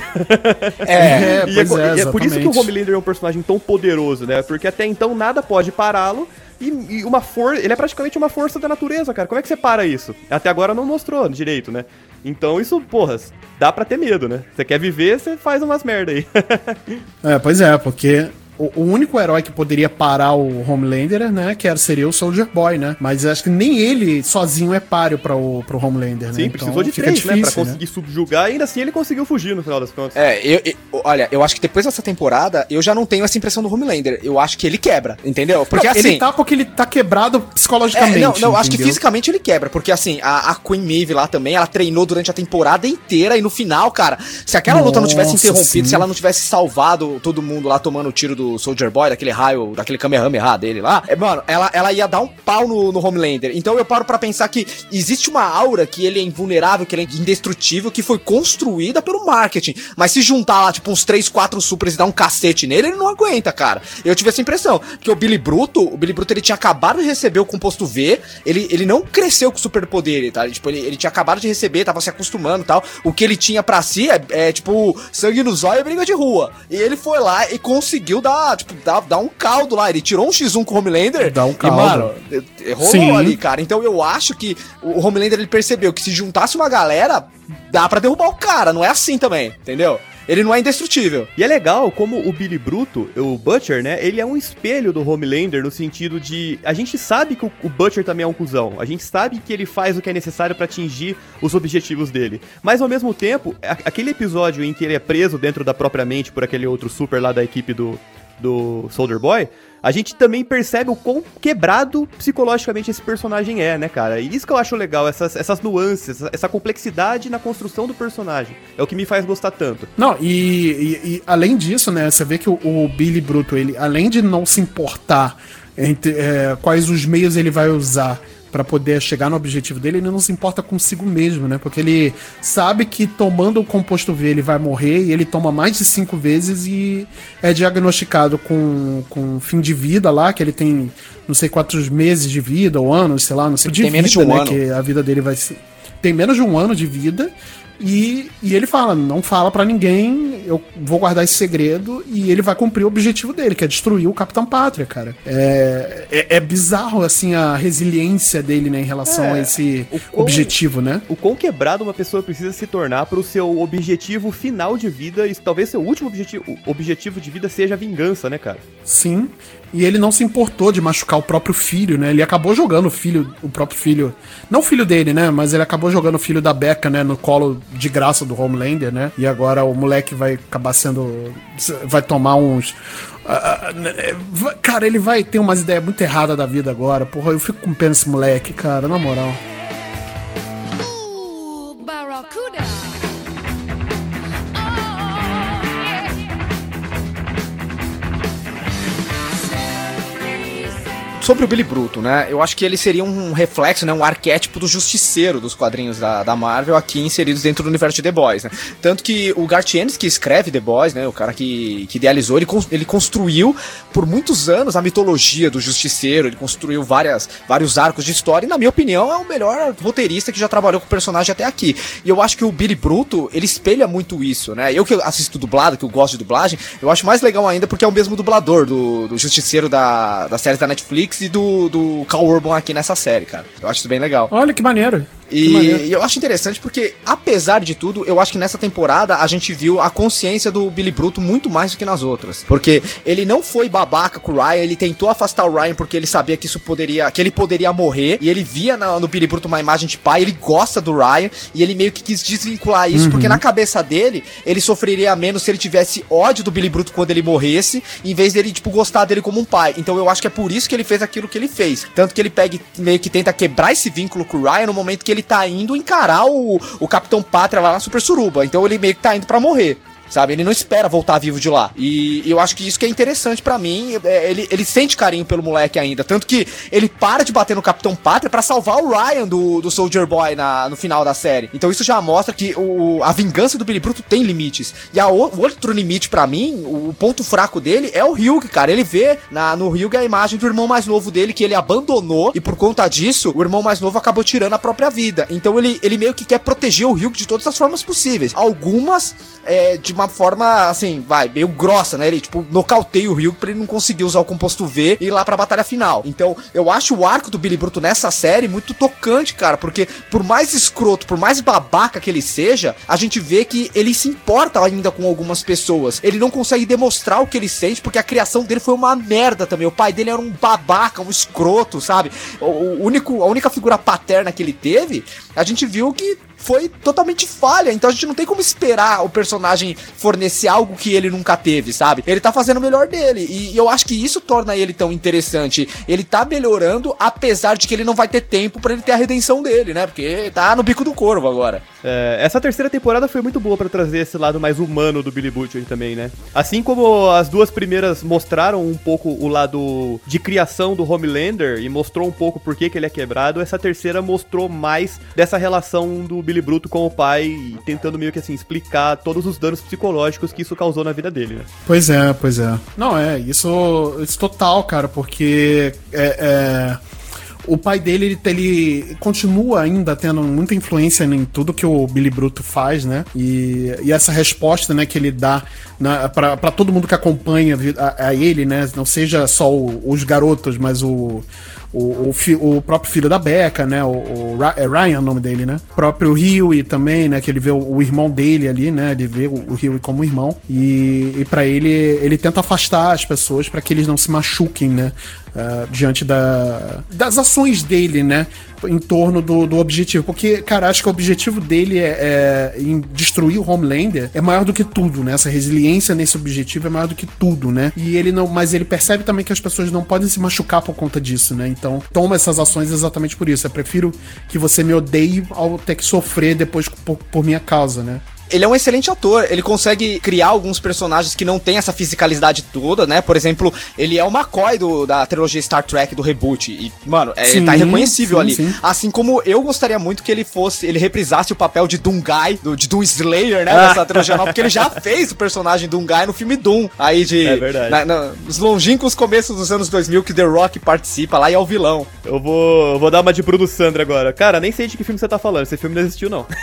É, É, e, é, é, é por isso que o. Homelander é um personagem tão poderoso, né? Porque até então nada pode pará-lo. E, e uma força. Ele é praticamente uma força da natureza, cara. Como é que você para isso? Até agora não mostrou direito, né? Então isso, porra, dá pra ter medo, né? Você quer viver, você faz umas merda aí. É, pois é, porque o, o único herói que poderia parar o Homelander, né? Que era, seria o Soldier Boy, né? Mas acho que nem ele sozinho é páreo para o pro Homelander, né? Sim, precisou de fica três, né? Pra difícil, conseguir subjugar e ainda assim ele conseguiu fugir no final das contas. É, eu, eu- olha, eu acho que depois dessa temporada, eu já não tenho essa impressão do Homelander. Eu acho que ele quebra, entendeu? Porque Não, assim. Ele tá porque ele tá quebrado É, psicologicamente. não, não, acho que entendeu? fisicamente ele quebra, porque assim, a, a Queen Maeve lá também, ela treinou durante a temporada inteira e no final, cara, se aquela luta não tivesse Nossa, interrompido, sim. se ela não tivesse salvado todo mundo lá tomando o tiro do Soldier Boy, daquele raio, daquele Kamehameha dele lá, é, mano, ela, ela ia dar um pau no, no Homelander. Então eu paro pra pensar que existe uma aura que ele é invulnerável, que ele é indestrutível, que foi construída pelo marketing. Mas se juntar lá, tipo, uns 3, 4 supers e dar um cacete nele, ele não aguenta, cara. Eu tive essa impressão. Porque o Billy Bruto, o Billy Bruto, ele tinha acabado de receber o composto V, ele, ele não cresceu com superpoder, tá? Tipo, ele, ele tinha acabado de receber, tava se acostumando e tal. O que ele tinha pra si é, é, tipo, sangue no zóio e briga de rua. E ele foi lá e conseguiu dar, tipo, dar, dar um caldo lá. Ele tirou um X1 com o Homelander. Dá um E, caldo. mano, rolou Sim. ali, cara. Então eu acho que o Homelander ele percebeu que se juntasse uma galera, dá pra derrubar o cara. Não é assim também, entendeu? Ele não é indestrutível. E é legal como o Billy Bruto, o Butcher, né? Ele é um espelho do Homelander no sentido de. A gente sabe que o, Butcher também é um cuzão. A gente sabe que ele faz o que é necessário pra atingir os objetivos dele. Mas ao mesmo tempo, aquele episódio em que ele é preso dentro da própria mente por aquele outro super lá da equipe do, do Soldier Boy. A gente também percebe o quão quebrado psicologicamente esse personagem é, né, cara? E isso que eu acho legal, essas, essas nuances, essa, essa complexidade na construção do personagem. É o que me faz gostar tanto. Não, e, e- e além disso, né, você vê que o, o Billy Bruto, ele, além de não se importar entre é, quais os meios ele vai usar pra poder chegar no objetivo dele, ele não se importa consigo mesmo, né? Porque ele sabe que tomando o composto V ele vai morrer e ele toma mais de cinco vezes e é diagnosticado com, com fim de vida lá, que ele tem não sei quantos meses de vida ou anos, sei lá, não sei de Tem menos de vida, um né? ano. Que a vida dele vai ser tem menos de um ano de vida e, e ele fala, não fala pra ninguém, eu vou guardar esse segredo e ele vai cumprir o objetivo dele, que é destruir o Capitão Pátria, cara. É, é, é bizarro, assim, a resiliência dele, né, em relação É, a esse quão- objetivo, né? O quão quebrado uma pessoa precisa se tornar para o seu objetivo final de vida e talvez seu último objetivo, objetivo de vida seja a vingança, né, cara? Sim. E ele não se importou de machucar o próprio filho, né? Ele acabou jogando o filho, o próprio filho. Não o filho dele, né? Mas ele acabou jogando o filho da Becca, né? No colo de graça do Homelander, né? E agora o moleque vai acabar sendo. Vai tomar uns. ah, ah, né, vai- Cara, ele vai ter umas ideias muito erradas da vida agora. Porra, eu fico com pena desse moleque, cara, na moral. Sobre o Billy Bruto, né? Eu acho que ele seria um reflexo, né? Um arquétipo do justiceiro dos quadrinhos da, da Marvel aqui inseridos dentro do universo de The Boys, né? Tanto que o Garth Ennis, que escreve The Boys, né? O cara que, que idealizou, ele, ele construiu por muitos anos a mitologia do justiceiro, ele construiu várias, vários arcos de história e, na minha opinião, é o melhor roteirista que já trabalhou com o personagem até aqui. E eu acho que o Billy Bruto, ele espelha muito isso, né? Eu que assisto dublado, que eu gosto de dublagem, eu acho mais legal ainda porque é o mesmo dublador do, do Justiceiro da, da série da Netflix do, do Cal Urban aqui nessa série, cara. Eu acho isso bem legal. Olha que maneiro. E, e eu acho interessante porque, apesar de tudo, eu acho que nessa temporada a gente viu a consciência do Billy Bruto muito mais do que nas outras. Porque ele não foi babaca com o Ryan, ele tentou afastar o Ryan porque ele sabia que isso poderia. que ele poderia morrer. E ele via na- no Billy Bruto uma imagem de pai, ele gosta do Ryan, e ele meio que quis desvincular isso, porque na cabeça dele, ele sofreria menos se ele tivesse ódio do Billy Bruto quando ele morresse, em vez dele, tipo, gostar dele como um pai. Então eu acho que é por isso que ele fez aquilo que ele fez. Tanto que ele pega meio que tenta quebrar esse vínculo com o Ryan no momento que ele tá indo encarar o, o Capitão Pátria lá na Super Suruba. Então ele meio que tá indo pra morrer. Sabe, ele não espera voltar vivo de lá. E, e eu acho que isso que é interessante pra mim. é, ele, ele sente carinho pelo moleque ainda. Tanto que ele para de bater no Capitão Pátria pra salvar o Ryan do, do Soldier Boy na, no final da série. Então isso já mostra que o, a vingança do Billy Bruto tem limites. E a, o o outro limite pra mim, o ponto fraco dele é o Hugh, cara. Ele vê na, no Hugh a imagem do irmão mais novo dele que ele abandonou. E por conta disso, o irmão mais novo acabou tirando a própria vida. Então ele, ele meio que quer proteger o Hugh de todas as formas possíveis. Algumas é, de uma forma, assim, vai, meio grossa, né? Ele, tipo, nocauteia o Ryuk pra ele não conseguir usar o composto V e ir lá pra batalha final. Então, eu acho o arco do Billy Bruto nessa série muito tocante, cara, porque por mais escroto, por mais babaca que ele seja, a gente vê que ele se importa ainda com algumas pessoas. Ele não consegue demonstrar o que ele sente, porque a criação dele foi uma merda também. O pai dele era um babaca, um escroto, sabe? O, o único, a única figura paterna que ele teve, a gente viu que foi totalmente falha. Então a gente não tem como esperar o personagem fornecer algo que ele nunca teve, sabe? Ele tá fazendo o melhor dele. E eu acho que isso torna ele tão interessante. Ele tá melhorando, apesar de que ele não vai ter tempo pra ele ter a redenção dele, né? Porque tá no bico do corvo agora. É, essa terceira temporada foi muito boa pra trazer esse lado mais humano do Billy Butcher também, né? Assim como as duas primeiras mostraram um pouco o lado de criação do Homelander e mostrou um pouco por que, que ele é quebrado, essa terceira mostrou mais dessa relação do Billy Bruto com o pai tentando meio que assim explicar todos os danos psicológicos que isso causou na vida dele, né? Pois é, pois é. Não, é, isso, isso total, cara, porque é, é, o pai dele, ele, ele continua ainda tendo muita influência em tudo que o Billy Bruto faz, né? E, e essa resposta, né, que ele dá na, pra, pra todo mundo que acompanha a, a ele, né? Não seja só o- os garotos, mas o, o, o, fi- o próprio filho da Becca, né? O, o é Ryan o nome dele, né? O próprio Huey também, né? Que ele vê o, irmão dele ali, né? Ele vê o, o como irmão. E, e para ele, ele tenta afastar as pessoas para que eles não se machuquem, né? Ah, diante da, das ações dele, né? Em torno do, do objetivo. Porque, cara, acho que o objetivo dele é, é em destruir o Homelander é maior do que tudo, né? Essa resiliência nesse objetivo é maior do que tudo, né? E ele não. Mas ele percebe também que as pessoas não podem se machucar por conta disso, né? Então toma essas ações exatamente por isso. Eu prefiro que você me odeie ao ter que sofrer depois por, por minha causa, né? Ele é um excelente ator, ele consegue criar alguns personagens que não tem essa fisicalidade toda, né? Por exemplo, ele é o McCoy do, da trilogia Star Trek do reboot. E, mano, é, Sim, tá irreconhecível sim, ali. sim. Assim como eu gostaria muito que ele fosse, ele reprisasse o papel de Doomguy, do, de Doom Slayer, né? Ah. Dessa trilogia nova, porque ele já fez o personagem Doomguy no filme Doom. Aí de. É verdade. na- na- nos longínquos começos dos anos 2000 que The Rock participa lá e é o vilão. Eu vou, eu vou dar uma de do Sandra agora. Cara, nem sei de que filme você tá falando. Esse filme não existiu, não.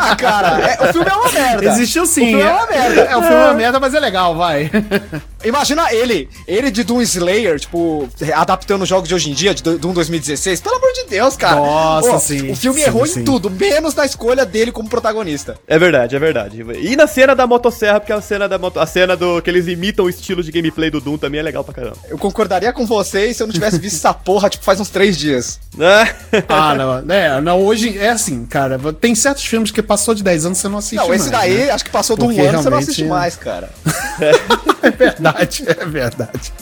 Ah, cara, é- o filme é uma merda. Existiu sim. O filme é uma merda. É, o filme é uma merda, mas é legal, vai. Imagina ele, ele de Doom Slayer, tipo, adaptando os jogos de hoje em dia, de Doom 2016. Pelo amor de Deus, cara. Nossa, sim, O filme sim, errou sim. em tudo, menos na escolha dele como protagonista. É verdade, é verdade. E na cena da motosserra, porque a cena da moto, a cena do que eles imitam o estilo de gameplay do Doom também é legal pra caramba. Eu concordaria com vocês se eu não tivesse visto essa porra, tipo, faz uns três dias. Né? Ah, não. É, não, hoje é assim, cara. Tem certos filmes que passou de 10 anos você não assiste não, esse mais, daí, né? acho que passou de um ano, você não realmente- assiste mais, cara. É verdade, é verdade.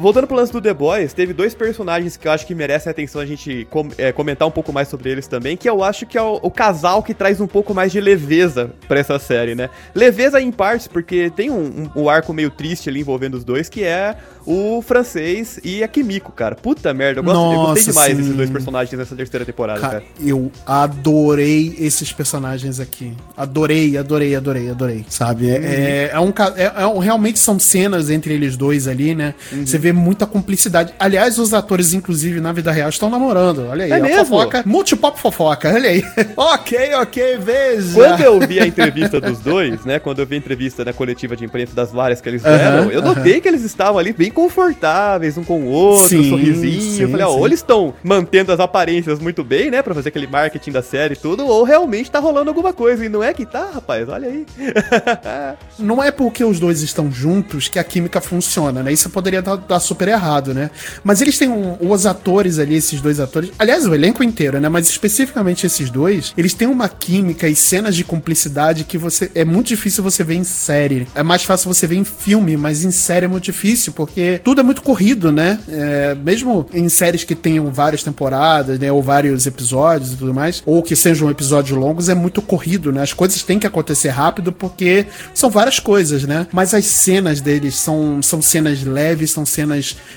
Voltando pro lance do The Boys, teve dois personagens que eu acho que merecem a atenção a gente com- é, comentar um pouco mais sobre eles também, que eu acho que é o, o casal que traz um pouco mais de leveza pra essa série, né? Leveza em partes, porque tem um, um- um arco meio triste ali envolvendo os dois, que é o francês e a Kimiko, cara. Puta merda, eu, gosto, eu gostei Nossa, demais sim. desses dois personagens nessa terceira temporada, Cara, cara. eu adorei esses personagens aqui. Adorei, adorei, adorei, adorei. Sabe? É, é, é um, é, é realmente são cenas entre eles dois ali, né? Você vê muita cumplicidade. Aliás, os atores, inclusive, na vida real, estão namorando. Olha aí. É mesmo? fofoca. Multipop fofoca, olha aí. ok, ok, veja. Quando eu vi a entrevista dos dois, né? Quando eu vi a entrevista na coletiva de imprensa das várias que eles deram, eu notei que eles estavam ali bem confortáveis um com o outro, Sim, sorrisinho. sim, eu falei, ó, ou eles estão mantendo as aparências muito bem, né? Pra fazer aquele marketing da série e tudo, ou realmente tá rolando alguma coisa. E não é que tá, rapaz, olha aí. Não é porque os dois estão juntos que a química funciona, né? Isso poderia dar, super errado, né? Mas eles têm um, os atores ali, esses dois atores, aliás, o elenco inteiro, né? Mas especificamente esses dois, eles têm uma química e cenas de cumplicidade que você é muito difícil você ver em série. É mais fácil você ver em filme, mas em série é muito difícil porque tudo é muito corrido, né? É, mesmo em séries que tenham várias temporadas, né? Ou vários episódios e tudo mais, ou que sejam episódios longos, é muito corrido, né? As coisas têm que acontecer rápido porque são várias coisas, né? Mas as cenas deles são, são cenas leves, são cenas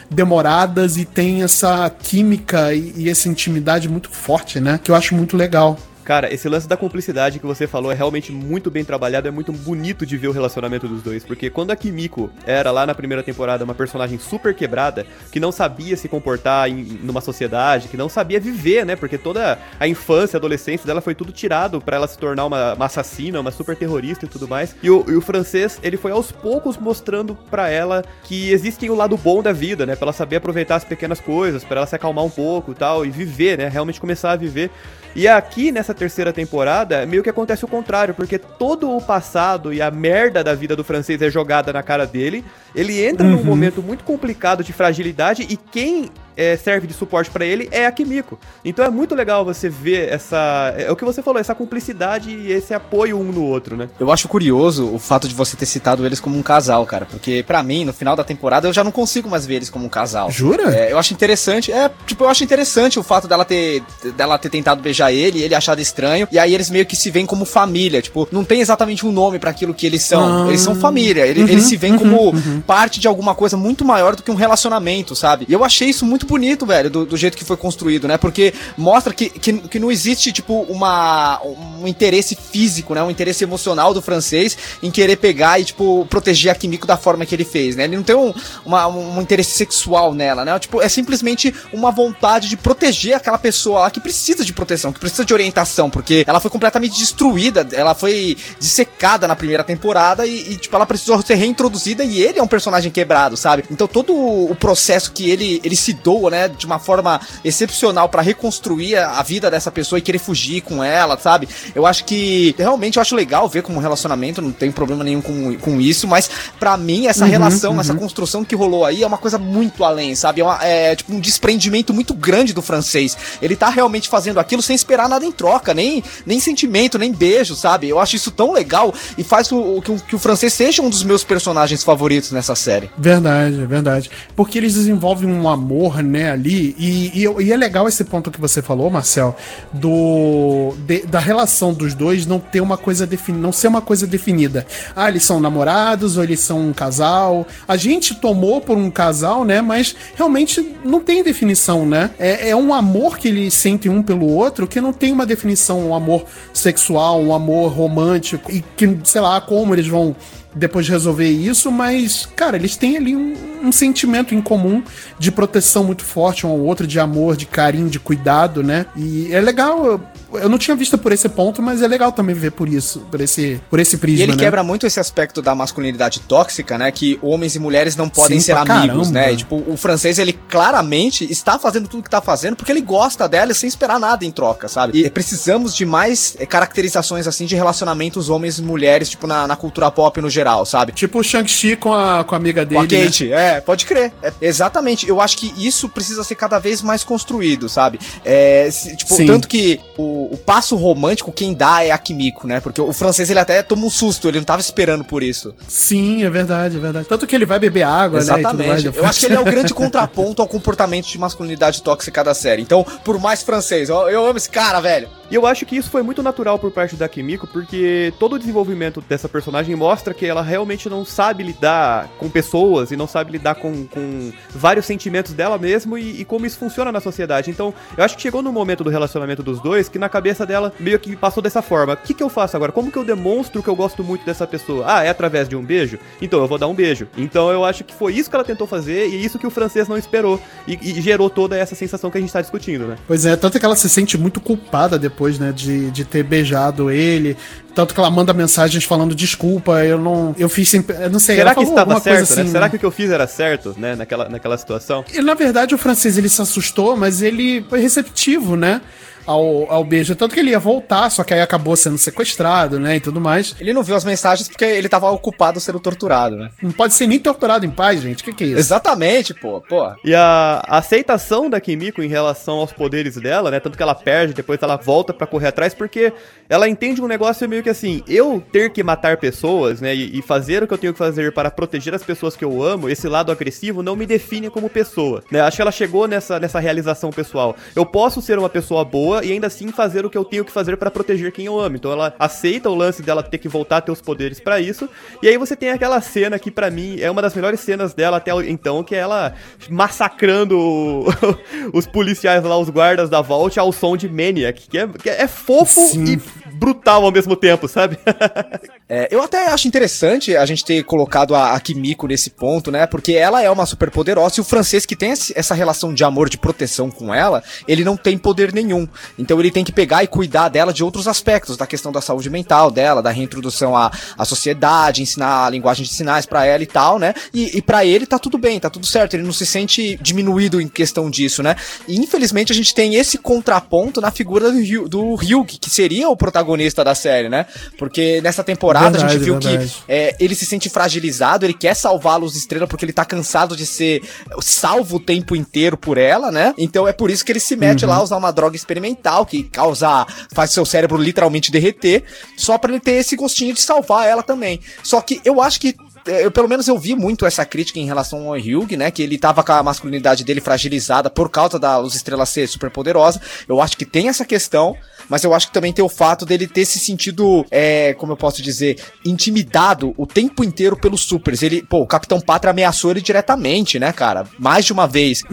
demoradas e tem essa química e, e essa intimidade muito forte, né? Que eu acho muito legal. Cara, esse lance da cumplicidade que você falou é realmente muito bem trabalhado, é muito bonito de ver o relacionamento dos dois, porque quando a Kimiko era lá na primeira temporada uma personagem super quebrada, que não sabia se comportar em numa sociedade, que não sabia viver, né? Porque toda a infância, a adolescência dela foi tudo tirado pra ela se tornar uma, uma assassina, uma super terrorista e tudo mais. E o, e o francês, ele foi aos poucos mostrando pra ela que existe o lado bom da vida, né? Pra ela saber aproveitar as pequenas coisas, pra ela se acalmar um pouco e tal, e viver, né? Realmente começar a viver. E aqui nessa terceira temporada, meio que acontece o contrário, porque todo o passado e a merda da vida do francês é jogada na cara dele. Ele entra num momento muito complicado de fragilidade e quem é, serve de suporte pra ele é a Kimiko. Então é muito legal você ver essa. É o que você falou, essa cumplicidade e esse apoio um no outro, né? Eu acho curioso o fato de você ter citado eles como um casal, cara. Porque pra mim, no final da temporada, eu já não consigo mais ver eles como um casal. Jura? É, eu acho interessante. É, tipo, eu acho interessante o fato dela ter, dela ter tentado beijar ele, ele achado estranho. E aí eles meio que se veem como família. Tipo, não tem exatamente um nome pra aquilo que eles são. Ah. Eles são família. Ele- Eles se veem como parte de alguma coisa muito maior do que um relacionamento, sabe? E eu achei isso muito bonito, velho, do, do jeito que foi construído, né? Porque mostra que, que, que não existe, tipo, uma, um interesse físico, né? Um interesse emocional do francês em querer pegar e, tipo, proteger a Kimiko da forma que ele fez, né? Ele não tem um, uma- um interesse sexual nela, né? Tipo, é simplesmente uma vontade de proteger aquela pessoa lá que precisa de proteção, que precisa de orientação, porque ela foi completamente destruída, ela foi dissecada na primeira temporada e, e, tipo, ela precisou ser reintroduzida e ele é um personagem quebrado, sabe? Então todo o processo que ele, ele se doa, né, de uma forma excepcional pra reconstruir a vida dessa pessoa e querer fugir com ela, sabe? Eu acho que realmente eu acho legal ver como relacionamento, não tem problema nenhum com, com isso, mas pra mim essa relação, essa construção que rolou aí é uma coisa muito além, sabe? É, uma- é, tipo um desprendimento muito grande do francês. Ele tá realmente fazendo aquilo sem esperar nada em troca, nem, nem sentimento, nem beijo, sabe? Eu acho isso tão legal e faz o, o- que, o, que o francês seja um dos meus personagens favoritos nessa série. Verdade, é verdade. Porque eles desenvolvem um amor, né, ali. E, e, e é legal esse ponto que você falou, Marcel, do de- da relação dos dois não ter uma coisa definida, não ser uma coisa definida. Ah, eles são namorados ou eles são um casal. A gente tomou por um casal, né? Mas realmente não tem definição, né? É, é um amor que eles sentem um pelo outro que não tem uma definição, um amor sexual, um amor romântico. E que, sei lá, como eles vão depois de resolver isso, mas, cara, eles têm ali um, um sentimento em comum de proteção muito forte um ao outro, de amor, de carinho, de cuidado, né? E é legal, eu, não tinha visto por esse ponto, mas é legal também ver por isso, por esse, por esse prisma, E ele né? quebra muito esse aspecto da masculinidade tóxica, né? Que homens e mulheres não podem Sim, ser amigos, caramba. né? E, tipo, o francês, ele claramente está fazendo tudo que tá fazendo porque ele gosta dela sem esperar nada em troca, sabe? E precisamos de mais eh, caracterizações, assim, de relacionamentos homens e mulheres, tipo, na, na cultura pop no geral, sabe? Tipo o Shang-Chi com a, com a amiga Com a dele, né? Kate, é, pode crer. É, exatamente. Eu acho que isso precisa ser cada vez mais construído, sabe? É, se- tipo, Sim. tanto que o, o passo romântico quem dá é a Kimiko, né? Porque o francês ele até toma um susto, ele não tava esperando por isso. Sim, é verdade, é verdade. Tanto que ele vai beber água, né? Exatamente. depois. Eu acho que ele é o grande contraponto ao comportamento de masculinidade tóxica da série. Então, por mais francês, eu, eu amo esse cara, velho. E eu acho que isso foi muito natural por parte da Kimiko, porque todo o desenvolvimento dessa personagem mostra que ela realmente não sabe lidar com pessoas e não sabe lidar com, com vários sentimentos dela mesmo e, e como isso funciona na sociedade. Então, eu acho que chegou no momento do relacionamento dos dois que na cabeça dela meio que passou dessa forma. O que, que eu faço agora? Como que eu demonstro que eu gosto muito dessa pessoa? Ah, é através de um beijo? Então eu vou dar um beijo. Então eu acho que foi isso que ela tentou fazer e isso que o francês não esperou. E, e gerou toda essa sensação que a gente tá discutindo, né? Pois é, tanto que ela se sente muito culpada depois, né, de, de ter beijado ele, Tanto que ela manda mensagens falando desculpa, eu não. Eu fiz sem. eu Não sei, Será que estava certo, né? assim, Será que o que eu fiz era certo, né? Naquela, naquela situação? E, na verdade, o francês ele se assustou, mas ele foi receptivo, né? Ao, ao beijo. Tanto que ele ia voltar, só que aí acabou sendo sequestrado, né? E tudo mais. Ele não viu as mensagens porque ele tava ocupado sendo torturado, né? Não pode ser nem torturado em paz, gente. O que, que é isso? Exatamente, pô, pô. E a aceitação da Kimiko em relação aos poderes dela, né? Tanto que ela perde, depois ela volta pra correr atrás, porque ela entende um negócio meio que assim, eu ter que matar pessoas, né? E, e fazer o que eu tenho que fazer para proteger as pessoas que eu amo, esse lado agressivo não me define como pessoa, né? Acho que ela chegou nessa, nessa realização pessoal. Eu posso ser uma pessoa boa e ainda assim fazer o que eu tenho que fazer para proteger quem eu amo. Então ela aceita o lance dela ter que voltar a ter os poderes pra isso. E aí você tem aquela cena que pra mim é uma das melhores cenas dela até então, que é ela massacrando o- os policiais lá, os guardas da Vault ao som de Maniac, que é, que é fofo Sim. e brutal ao mesmo tempo, sabe? É, eu até acho interessante a gente ter colocado a, a Kimiko nesse ponto, né? Porque ela é uma super poderosa e o francês que tem essa relação de amor, de proteção com ela, ele não tem poder nenhum. Então ele tem que pegar e cuidar dela de outros aspectos, da questão da saúde mental dela, da reintrodução à, à sociedade, ensinar a linguagem de sinais pra ela e tal, né? E, e para ele tá tudo bem, tá tudo certo. Ele não se sente diminuído em questão disso, né? E infelizmente a gente tem esse contraponto na figura do, do que seria o protagonista da série, né? Porque nessa temporada a Verdade, gente viu verdade. que é, ele se sente fragilizado, ele quer salvar a Luz Estrela porque ele tá cansado de ser salvo o tempo inteiro por ela, né? Então é por isso que ele se mete lá a usar uma droga experimental que causa, faz seu cérebro literalmente derreter, só pra ele ter esse gostinho de salvar ela também. Só que eu acho que é, eu, pelo menos eu vi muito essa crítica em relação ao Hyug, né? Que ele tava com a masculinidade dele fragilizada por causa da Luz Estrela ser super poderosa. Eu acho que tem essa questão, mas eu acho que também tem o fato dele ter se sentido, é, como eu posso dizer, intimidado o tempo inteiro pelos supers. Ele, pô, o Capitão Pátria ameaçou ele diretamente, né, cara? Mais de uma vez.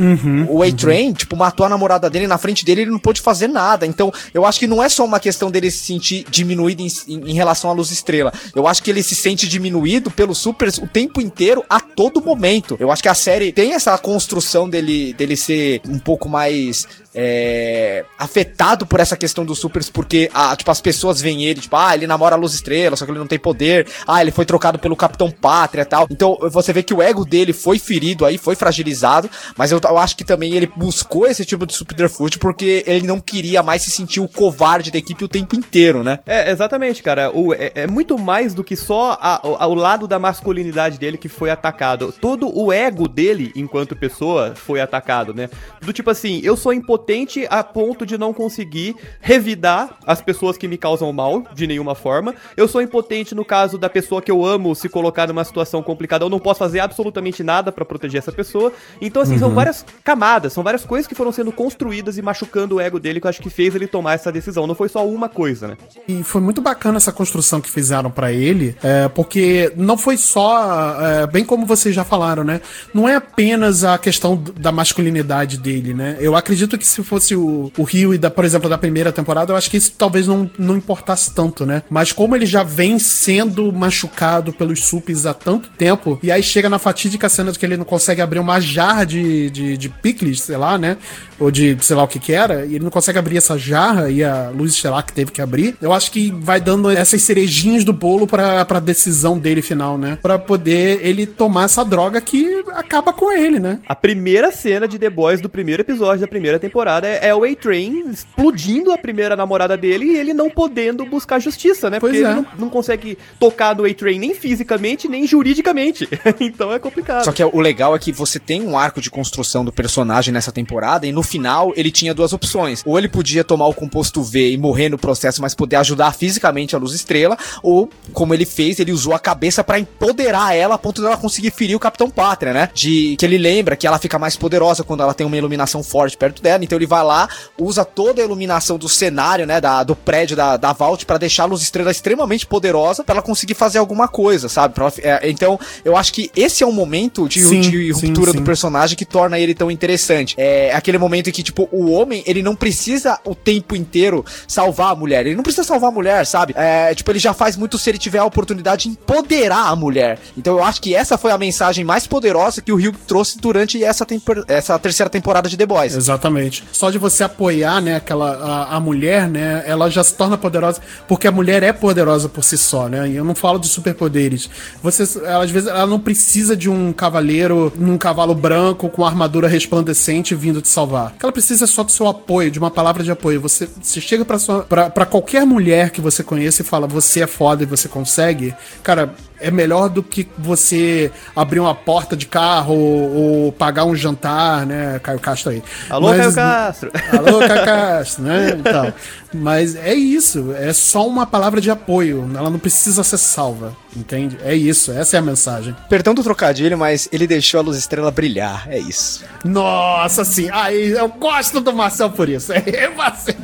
o A-Train, tipo, matou a namorada dele na frente dele ele não pôde fazer nada. Então, eu acho que não é só uma questão dele se sentir diminuído em, em- em relação à Luz Estrela. Eu acho que ele se sente diminuído pelos supers o tempo inteiro, a todo momento. Eu acho que a série tem essa construção dele, dele ser um pouco mais é, afetado por essa questão dos supers, porque ah, tipo, as pessoas veem ele, tipo, ah, ele namora a luz estrela, só que ele não tem poder, ah, ele foi trocado pelo Capitão Pátria e tal. Então você vê que o ego dele foi ferido aí, foi fragilizado, mas eu, eu acho que também ele buscou esse tipo de subterfúgio porque ele não queria mais se sentir o covarde da equipe o tempo inteiro, né? É, exatamente, cara. O, é, é muito mais do que só a- a- o lado da masculinidade dele que foi atacado. Todo o ego dele, enquanto pessoa, foi atacado, né? Do tipo assim, eu sou impotente a ponto de não conseguir revidar as pessoas que me causam mal, de nenhuma forma. Eu sou impotente no caso da pessoa que eu amo se colocar numa situação complicada. Eu não posso fazer absolutamente nada pra proteger essa pessoa. Então, assim, são várias camadas, são várias coisas que foram sendo construídas e machucando o ego dele que eu acho que fez ele tomar essa decisão. Não foi só uma coisa, né? E foi muito bacana essa construção que fizeram pra ele, é, porque não foi só, é, bem como vocês já falaram, né? Não é apenas a questão da masculinidade dele, né? Eu acredito que se fosse o, o Rio e da, por exemplo, da primeira temporada, eu acho que isso talvez não, não importasse tanto, né? Mas como ele já vem sendo machucado pelos supes há tanto tempo, e aí chega na fatídica cena de que ele não consegue abrir uma jarra de, de, de picles, sei lá, né? Ou de sei lá o que que era, e ele não consegue abrir essa jarra, e a Luz Estelar que teve que abrir, eu acho que vai dando essas cerejinhas do bolo pra, pra decisão dele final, né? Pra poder ele tomar essa droga que acaba com ele, né? A primeira cena de The Boys do primeiro episódio da primeira temporada é, é o A-Train explodindo a primeira namorada dele e ele não podendo buscar justiça, né? Pois Porque é. ele não, não consegue tocar no A-Train nem fisicamente, nem juridicamente. então é complicado. Só que o legal é que você tem um arco de construção do personagem nessa temporada e no final ele tinha duas opções. Ou ele podia tomar o composto V e morrer no processo, mas poder ajudar fisicamente a Luz Estrela, ou como ele fez, ele usou a cabeça pra empoderar ela a ponto dela conseguir ferir o Capitão Pátria, né? De que ele lembra que ela fica mais poderosa quando ela tem uma iluminação forte perto dela. Então ele vai lá, usa toda a iluminação do cenário, né, da, do prédio da, da Vault pra deixar a Luz Estrela extremamente poderosa pra ela conseguir fazer alguma coisa, sabe? Ela- é, então eu acho que esse é um momento de, Sim, de sim, ruptura sim. do personagem que torna ele tão interessante. É aquele momento em que, tipo, o homem, ele não precisa o tempo inteiro salvar a mulher. Ele não precisa salvar a mulher, sabe? É, tipo, ele já faz muito se ele tiver a oportunidade de empoderar a mulher. Então eu acho que essa foi a mensagem mais poderosa que o Hugh trouxe durante essa, essa terceira temporada de The Boys. Exatamente. só de você apoiar, né, aquela, a, a mulher, né, ela já se torna poderosa, porque a mulher é poderosa por si só, né, e eu não falo de superpoderes. Você, ela, às vezes, ela não precisa de um cavaleiro num cavalo branco com armadura resplandecente vindo te salvar. O que ela precisa só do seu apoio, de uma palavra de apoio. Você, você chega pra, pra qualquer mulher que você conheça e fala, você é foda e você consegue, cara, é melhor do que você abrir uma porta de carro ou, ou pagar um jantar, né? Caio Castro aí. Alô, Caio Castro. Alô, Caio Castro, né? Então, mas é isso, é só uma palavra de apoio, ela não precisa ser salva, entende? É isso, essa é a mensagem. Perdão do trocadilho, mas ele deixou a luz estrela brilhar, é isso. Nossa, sim, aí eu gosto do Marcel por isso. É Marcel.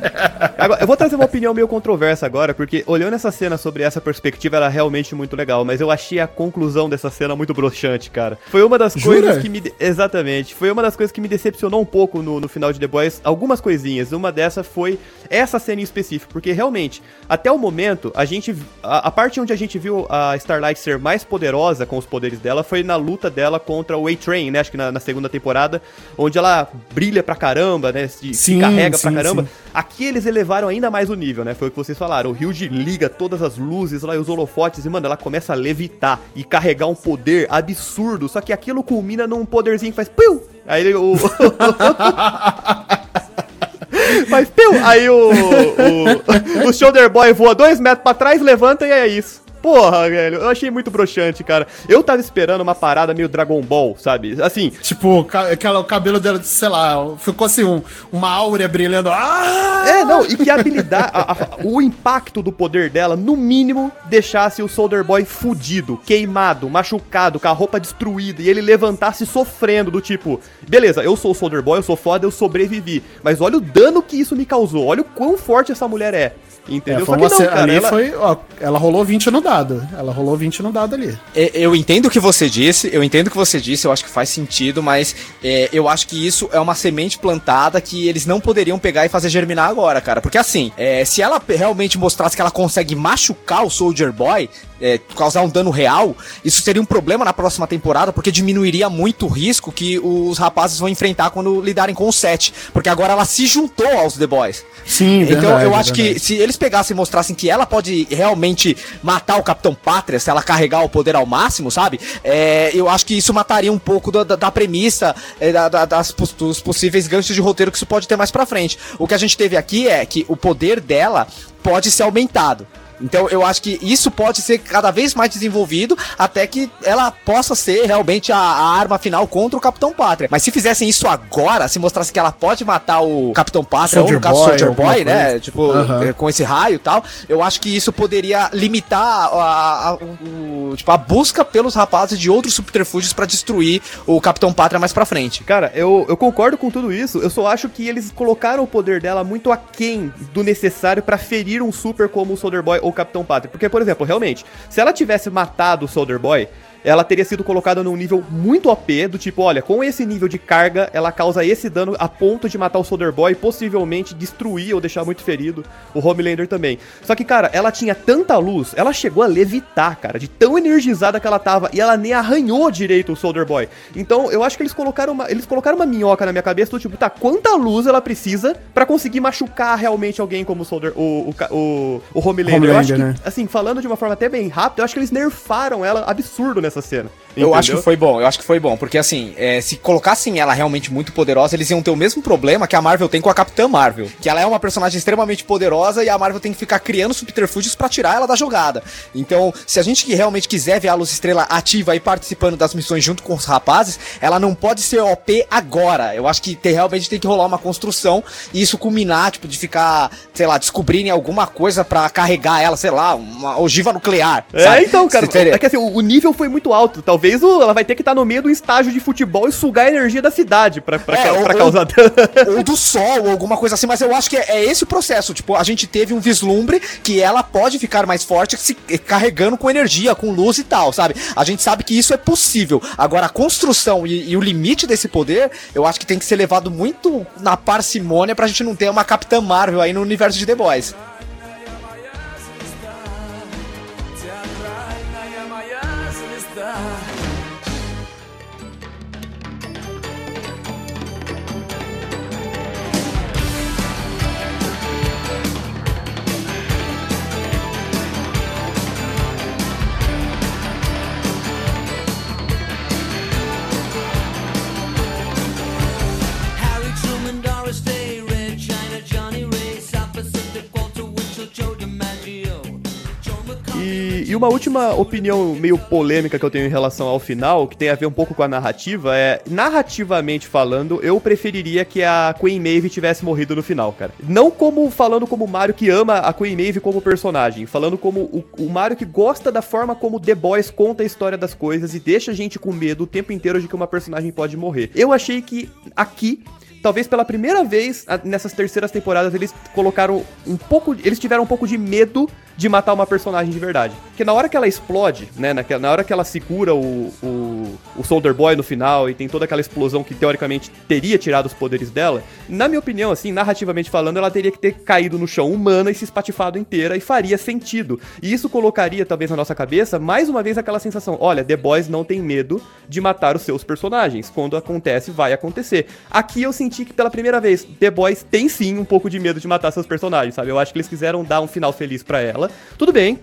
Agora, eu vou trazer uma opinião meio controversa agora, porque olhando essa cena sobre essa perspectiva, ela é realmente muito legal, mas eu achei a conclusão dessa cena muito broxante, cara. Foi uma das Jura? coisas que me. Exatamente. Foi uma das coisas que me decepcionou um pouco no, no final de The Boys. Algumas coisinhas. Uma dessas foi essa cena em específico, porque realmente, até o momento, a gente. A, a parte onde a gente viu a Starlight ser mais poderosa com os poderes dela foi na luta dela contra o A-Train, né? Acho que na, na segunda temporada, onde ela brilha pra caramba, né? Se, se Sim, carrega pra sim, caramba. sim. Aqui eles elevaram ainda mais o nível, né? Foi o que vocês falaram. O Ryuji liga todas as luzes lá e os holofotes e, mano, ela começa a levitar e carregar um poder absurdo. Só que aquilo culmina num poderzinho que faz piu! Aí ele, o. Faz piu! Aí o, o. O Shoulder Boy voa dois metros pra trás, levanta e é isso. Porra, velho, eu achei muito broxante, cara. Eu tava esperando uma parada meio Dragon Ball, sabe? Assim, Tipo, aquela, o cabelo dela, sei lá, ficou assim, um- uma áurea brilhando. Ah! É, não, e que a habilidade, a- a- o impacto do poder dela, no mínimo, deixasse o Soldier Boy fudido, queimado, machucado, com a roupa destruída, e ele levantasse sofrendo, do tipo, beleza, eu sou o Soldier Boy, eu sou foda, eu sobrevivi, mas olha o dano que isso me causou, olha o quão forte essa mulher é, entendeu? É, foi uma ali foi, ó, ela rolou 20 no dado. Ela rolou 20 no dado ali. É, Eu entendo o que você disse, eu entendo o que você disse, eu acho que faz sentido, mas é, eu acho que isso é uma semente plantada que eles não poderiam pegar e fazer germinar agora, cara. Porque assim, é, se ela realmente mostrasse que ela consegue machucar o Soldier Boy, é, causar um dano real, isso seria um problema na próxima temporada, porque diminuiria muito o risco que os rapazes vão enfrentar quando lidarem com o set. Porque agora ela se juntou aos The Boys. Sim, Então verdade, eu acho que verdade. se eles pegassem e mostrassem que ela pode realmente matar o Capitão Pátria, se ela carregar o poder ao máximo, sabe? É, eu acho que isso mataria um pouco da, da- da premissa, é, da- da- das, dos possíveis ganchos de roteiro que isso pode ter mais pra frente. O que a gente teve aqui é que o poder dela pode ser aumentado. Então eu acho que isso pode ser cada vez mais desenvolvido até que ela possa ser realmente a, a arma final contra o Capitão Pátria. Mas se fizessem isso agora, se mostrasse que ela pode matar o Capitão Pátria ou Soldier no caso Boy, Soldier Boy, né? coisa. Tipo, é, com esse raio e tal, eu acho que isso poderia limitar a, a- o- o- tipo, a busca pelos rapazes de outros subterfúgios pra destruir o Capitão Pátria mais pra frente. Cara, eu, eu concordo com tudo isso, eu só acho que eles colocaram o poder dela muito aquém do necessário pra ferir um super como o Soldier Boy ou Capitão Pátria. Porque, por exemplo, realmente, se ela tivesse matado o Soldier Boy, ela teria sido colocada num nível muito OP, do tipo, olha, com esse nível de carga, ela causa esse dano a ponto de matar o Soldier Boy e possivelmente destruir ou deixar muito ferido o Homelander também. Só que, cara, ela tinha tanta luz, ela chegou a levitar, cara, de tão energizada que ela tava, e ela nem arranhou direito o Soldier Boy. Então, eu acho que eles colocaram uma, eles colocaram uma minhoca na minha cabeça do tipo, tá, quanta luz ela precisa pra conseguir machucar realmente alguém como o Soldier, o, o, o, o Homelander. eu acho que, Homelander, né? assim, falando de uma forma até bem rápida, eu acho que eles nerfaram ela absurdo nessa cena. Eu acho entendeu? que foi bom, eu acho que foi bom, porque assim, é, se colocassem ela realmente muito poderosa, eles iam ter o mesmo problema que a Marvel tem com a Capitã Marvel, que ela é uma personagem extremamente poderosa e a Marvel tem que ficar criando subterfúgios pra tirar ela da jogada. Então, se a gente que realmente quiser ver a Luz Estrela ativa e participando das missões junto com os rapazes, ela não pode ser OP agora. Eu acho que tem- realmente tem que rolar uma construção e isso culminar, tipo, de ficar, sei lá, descobrirem alguma coisa pra carregar ela, sei lá, uma ogiva nuclear. É, sabe? então, cara, é que assim, o nível foi muito alto. Talvez o- ela vai ter que estar no meio do estágio de futebol e sugar a energia da cidade pra, pra, É, ca- ou- pra causar dano. ou do sol, ou alguma coisa assim, mas eu acho que é, é esse o processo. Tipo, a gente teve um vislumbre que ela pode ficar mais forte se carregando com energia, com luz e tal, sabe? A gente sabe que isso é possível. Agora, a construção e, e o limite desse poder, eu acho que tem que ser levado muito na parcimônia pra gente não ter uma Capitã Marvel aí no universo de The Boys. E uma última opinião meio polêmica que eu tenho em relação ao final, que tem a ver um pouco com a narrativa, é, narrativamente falando, eu preferiria que a Queen Maeve tivesse morrido no final, cara. Não como falando como o Mario que ama a Queen Maeve como personagem, falando como o, o Mario que gosta da forma como The Boys conta a história das coisas e deixa a gente com medo o tempo inteiro de que uma personagem pode morrer. Eu achei que aqui talvez pela primeira vez nessas terceiras temporadas eles colocaram um pouco, eles tiveram um pouco de medo de matar uma personagem de verdade. Porque na hora que ela explode, né, na hora que ela segura o, o, o Soldier Boy no final e tem toda aquela explosão que teoricamente teria tirado os poderes dela, na minha opinião, assim, narrativamente falando, ela teria que ter caído no chão humana e se espatifado inteira e faria sentido. E isso colocaria, talvez, na nossa cabeça, mais uma vez aquela sensação: olha, The Boys não tem medo de matar os seus personagens. Quando acontece, vai acontecer. Aqui eu senti que pela primeira vez, The Boys tem sim um pouco de medo de matar seus personagens, sabe? Eu acho que eles quiseram dar um final feliz pra ela. Tudo bem.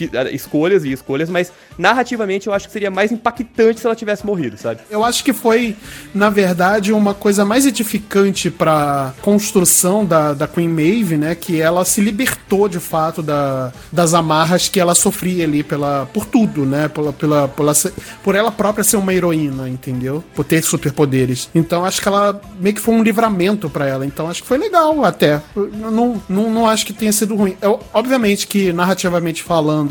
Eh, Escolhas e escolhas, mas narrativamente eu acho que seria mais impactante se ela tivesse morrido, sabe? Eu acho que foi, na verdade, uma coisa mais edificante pra construção da, da Queen Maeve, né? Que ela se libertou de fato da, das amarras que ela sofria ali pela, por tudo, né? Pela, pela, pela, por ela própria ser uma heroína, entendeu? Por ter superpoderes. Então acho que ela meio que foi um livramento pra ela. Então acho que foi legal até. Eu não, não, não acho que tenha sido ruim. Eu, obviamente que, narrativamente falando,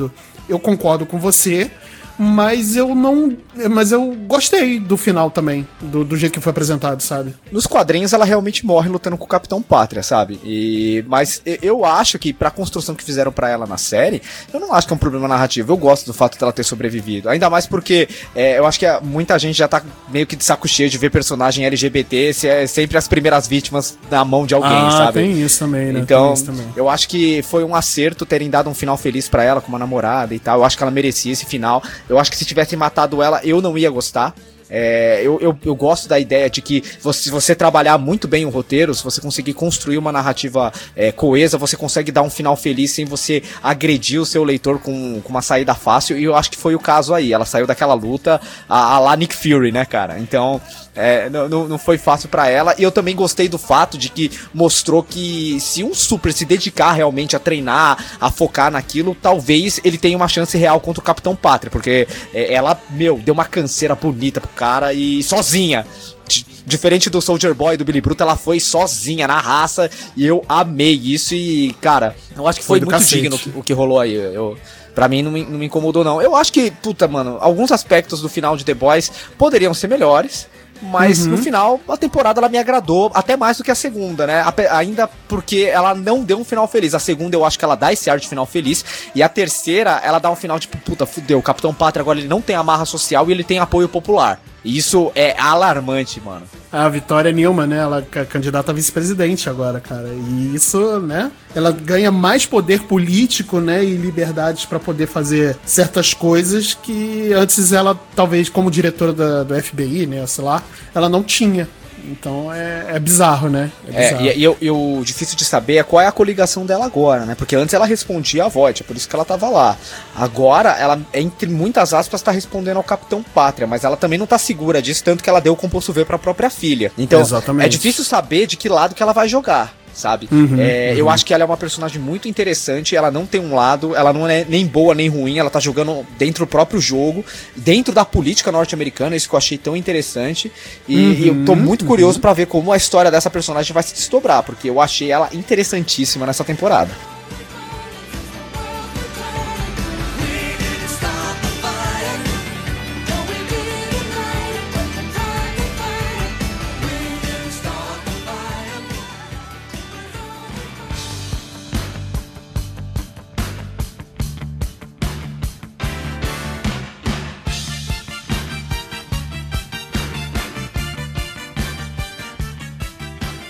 eu concordo com você. Mas eu não. Mas eu gostei do final também, do, do jeito que foi apresentado, sabe? Nos quadrinhos ela realmente morre lutando com o Capitão Pátria, sabe? E mas eu acho que pra construção que fizeram pra ela na série, eu não acho que é um problema narrativo. Eu gosto do fato dela ter sobrevivido. Ainda mais porque é, eu acho que a- muita gente já tá meio que de saco cheio de ver personagem LGBT se é sempre as primeiras vítimas na mão de alguém, ah, sabe? tem isso também, né? Então, também. eu acho que foi um acerto terem dado um final feliz pra ela, com uma namorada e tal. Eu acho que ela merecia esse final. Eu acho que se tivessem matado ela, eu não ia gostar. É, eu, eu, eu gosto da ideia de que você, se você trabalhar muito bem o roteiro, se você conseguir construir uma narrativa é, coesa, você consegue dar um final feliz sem você agredir o seu leitor com, com uma saída fácil. E eu acho que foi o caso aí. Ela saiu daquela luta a, a lá Nick Fury, né, cara? Então, é, não, não, foi fácil pra ela. E eu também gostei do fato de que mostrou que se um super se dedicar realmente a treinar, a focar naquilo, talvez ele tenha uma chance real contra o Capitão Pátria. Porque é, ela, meu, deu uma canseira bonita pro cara e sozinha. Di- Diferente do Soldier Boy e do Billy Bruto, ela foi sozinha na raça e eu amei isso. E, cara, eu acho que foi, Foi muito cacete. digno o que, rolou aí. Eu, Pra mim não me, não me incomodou, não. Eu acho que, puta, mano, alguns aspectos do final de The Boys poderiam ser melhores. Mas no final, a temporada ela me agradou até mais do que a segunda, né? Ainda porque ela não deu um final feliz. A segunda eu acho que ela dá esse ar de final feliz. E a terceira, ela dá um final tipo, puta, fudeu. O Capitão Pátria agora ele não tem amarra social e ele tem apoio popular. E isso é alarmante, mano. A Vitória Newman, né? Ela é candidata a vice-presidente agora, cara. E isso, né? Ela ganha mais poder político, né? E liberdades pra poder fazer certas coisas que antes ela, talvez, como diretora da- do FBI, né? Sei lá, ela não tinha. Então é, é bizarro, né? É, bizarro. e, e eu- e o difícil de saber é qual é a coligação dela agora, né? Porque antes ela respondia a Voight, é por isso que ela tava lá. Agora, ela, entre muitas aspas, tá respondendo ao Capitão Pátria, mas ela também não tá segura disso, tanto que ela deu o composto V pra própria filha. Então, Exatamente. é difícil saber de que lado que ela vai jogar. Sabe? Uhum, É, Eu acho que ela é uma personagem muito interessante. Ela não tem um lado, ela não é nem boa nem ruim. Ela tá jogando dentro do próprio jogo, dentro da política norte-americana. Isso que eu achei tão interessante. E, e eu tô muito curioso pra ver como a história dessa personagem vai se desdobrar, porque eu achei ela interessantíssima nessa temporada.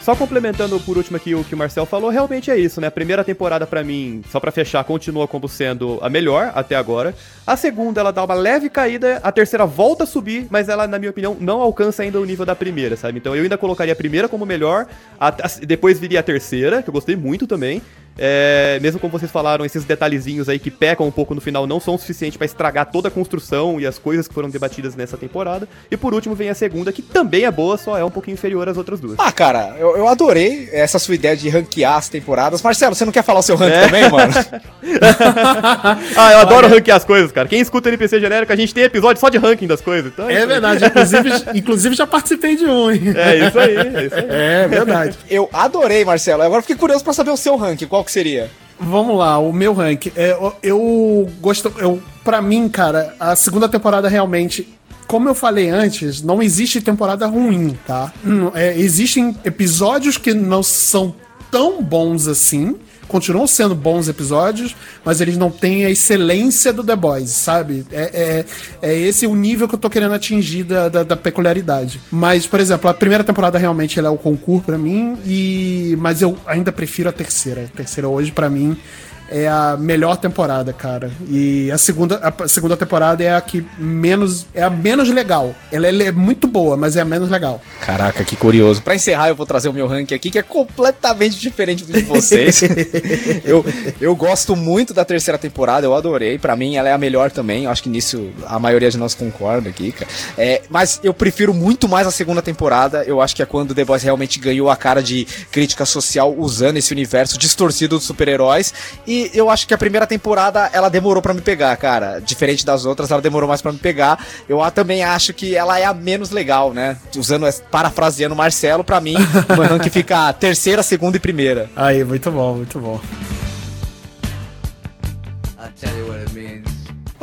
Só complementando por último aqui o que o Marcel falou, realmente é isso, né? A primeira temporada pra mim, só pra fechar, continua como sendo a melhor até agora. A segunda ela dá uma leve caída, a terceira volta a subir, mas ela, na minha opinião, não alcança ainda o nível da primeira, sabe? Então eu ainda colocaria a primeira como melhor, a- a- depois viria a terceira, que eu gostei muito também. É, mesmo como vocês falaram, esses detalhezinhos aí que pecam um pouco no final não são o suficiente pra estragar toda a construção e as coisas que foram debatidas nessa temporada. E por último vem a segunda, que também é boa, só é um pouquinho inferior às outras duas. Ah, cara, eu, eu adorei essa sua ideia de ranquear as temporadas. Marcelo, você não quer falar o seu ranking É. também, mano? ah, eu adoro ranquear as coisas, cara. Quem escuta NPC genérico, a gente tem episódio só de ranking das coisas. Então É verdade, inclusive, inclusive já participei de um, hein? É isso aí, é isso aí. É verdade. Eu adorei, Marcelo. Agora fiquei curioso pra saber o seu ranking. Qual que seria? Vamos lá, o meu ranking. É, eu, eu gosto. Eu, pra mim, cara, a segunda temporada realmente. Como eu falei antes, não existe temporada ruim, tá? Hum, é, existem episódios que não são tão bons assim. Continuam sendo bons episódios, mas eles não têm a excelência do The Boys, sabe? É, é, é esse o nível que eu tô querendo atingir da, da, da peculiaridade. Mas, por exemplo, a primeira temporada realmente ela é o concurso pra mim, e mas eu ainda prefiro a terceira. A terceira hoje, pra mim, é a melhor temporada, cara. E a segunda, a segunda temporada é a que menos. É a menos legal. Ela, ela é muito boa, mas é a menos legal. Caraca, que curioso. Pra encerrar, eu vou trazer o meu ranking aqui, que é completamente diferente do de vocês. eu, eu gosto muito da terceira temporada, eu adorei. Pra mim, ela é a melhor também. Eu acho que nisso a maioria de nós concorda aqui, cara. É, mas eu prefiro muito mais a segunda temporada. Eu acho que é quando The Boys realmente ganhou a cara de crítica social usando esse universo distorcido dos super-heróis. E eu acho que a primeira temporada ela demorou pra me pegar, cara. Diferente das outras, ela demorou mais pra me pegar. Eu também acho que ela é a menos legal, né? Usando, essa- parafraseando o Marcelo, pra mim, o meu ranking fica terceira, segunda e primeira. Aí, muito bom, muito bom.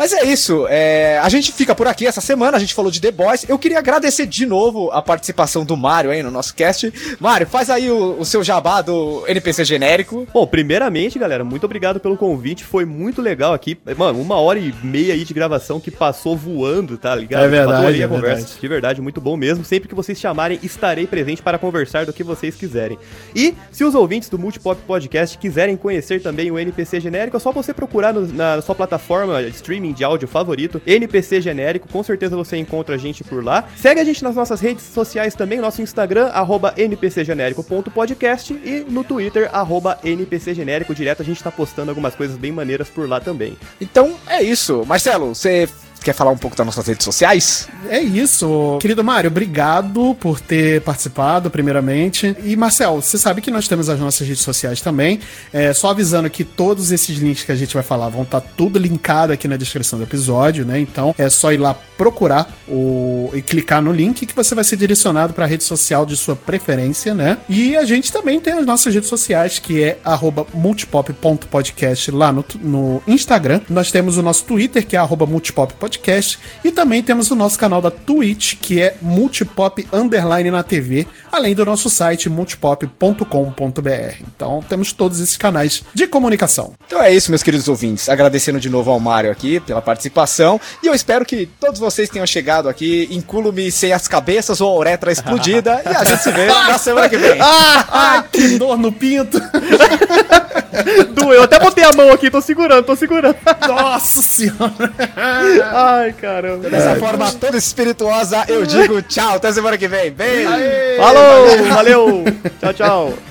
Mas é isso, é, a gente fica por aqui essa semana, a gente falou de The Boys. Eu queria agradecer de novo a participação do Mário aí no nosso cast. Mário, faz aí o, o seu jabá do NPC genérico. Bom, primeiramente, galera, muito obrigado pelo convite. Foi muito legal aqui. Mano, uma hora e meia aí de gravação que passou voando, tá ligado? É verdade, Adorei a é conversa. verdade. De verdade, muito bom mesmo. Sempre que vocês chamarem, estarei presente para conversar do que vocês quiserem. E se os ouvintes do Multipop Podcast quiserem conhecer também o NPC genérico, é só você procurar no- na sua plataforma de streaming de áudio favorito, NPC genérico. Com certeza você encontra a gente por lá. Segue a gente nas nossas redes sociais também, nosso Instagram, arroba npcgenérico.podcast e no Twitter, arroba npcgenérico. Direto a gente tá postando algumas coisas bem maneiras por lá também. Então é isso. Marcelo, você quer falar um pouco das nossas redes sociais? É isso. Querido Mário, obrigado por ter participado, primeiramente. E, Marcel, você sabe que nós temos as nossas redes sociais também. É, só avisando que todos esses links que a gente vai falar vão estar tudo linkado aqui na descrição do episódio, né? Então é só ir lá procurar o... e clicar no link que você vai ser direcionado para a rede social de sua preferência, né? E a gente também tem as nossas redes sociais, que é multipop.podcast lá no, no Instagram. Nós temos o nosso Twitter, que é arroba multipoppodcast. E também temos o nosso canal da Twitch, que é multipop underline na TV, além do nosso site multipop.com.br. Então temos todos esses canais de comunicação. Então é isso, meus queridos ouvintes. Agradecendo de novo ao Mário aqui pela participação. E eu espero que todos vocês tenham chegado aqui, incluo-me sem as cabeças ou a uretra explodida. e a gente se vê na semana que vem. Ai, que dor no pinto! Doeu, eu até botei a mão aqui, tô segurando, tô segurando. Nossa senhora! Ai, caramba. Dessa forma toda espirituosa, eu digo tchau. Até semana que vem. Beijo! Falou, valeu. Tchau, tchau.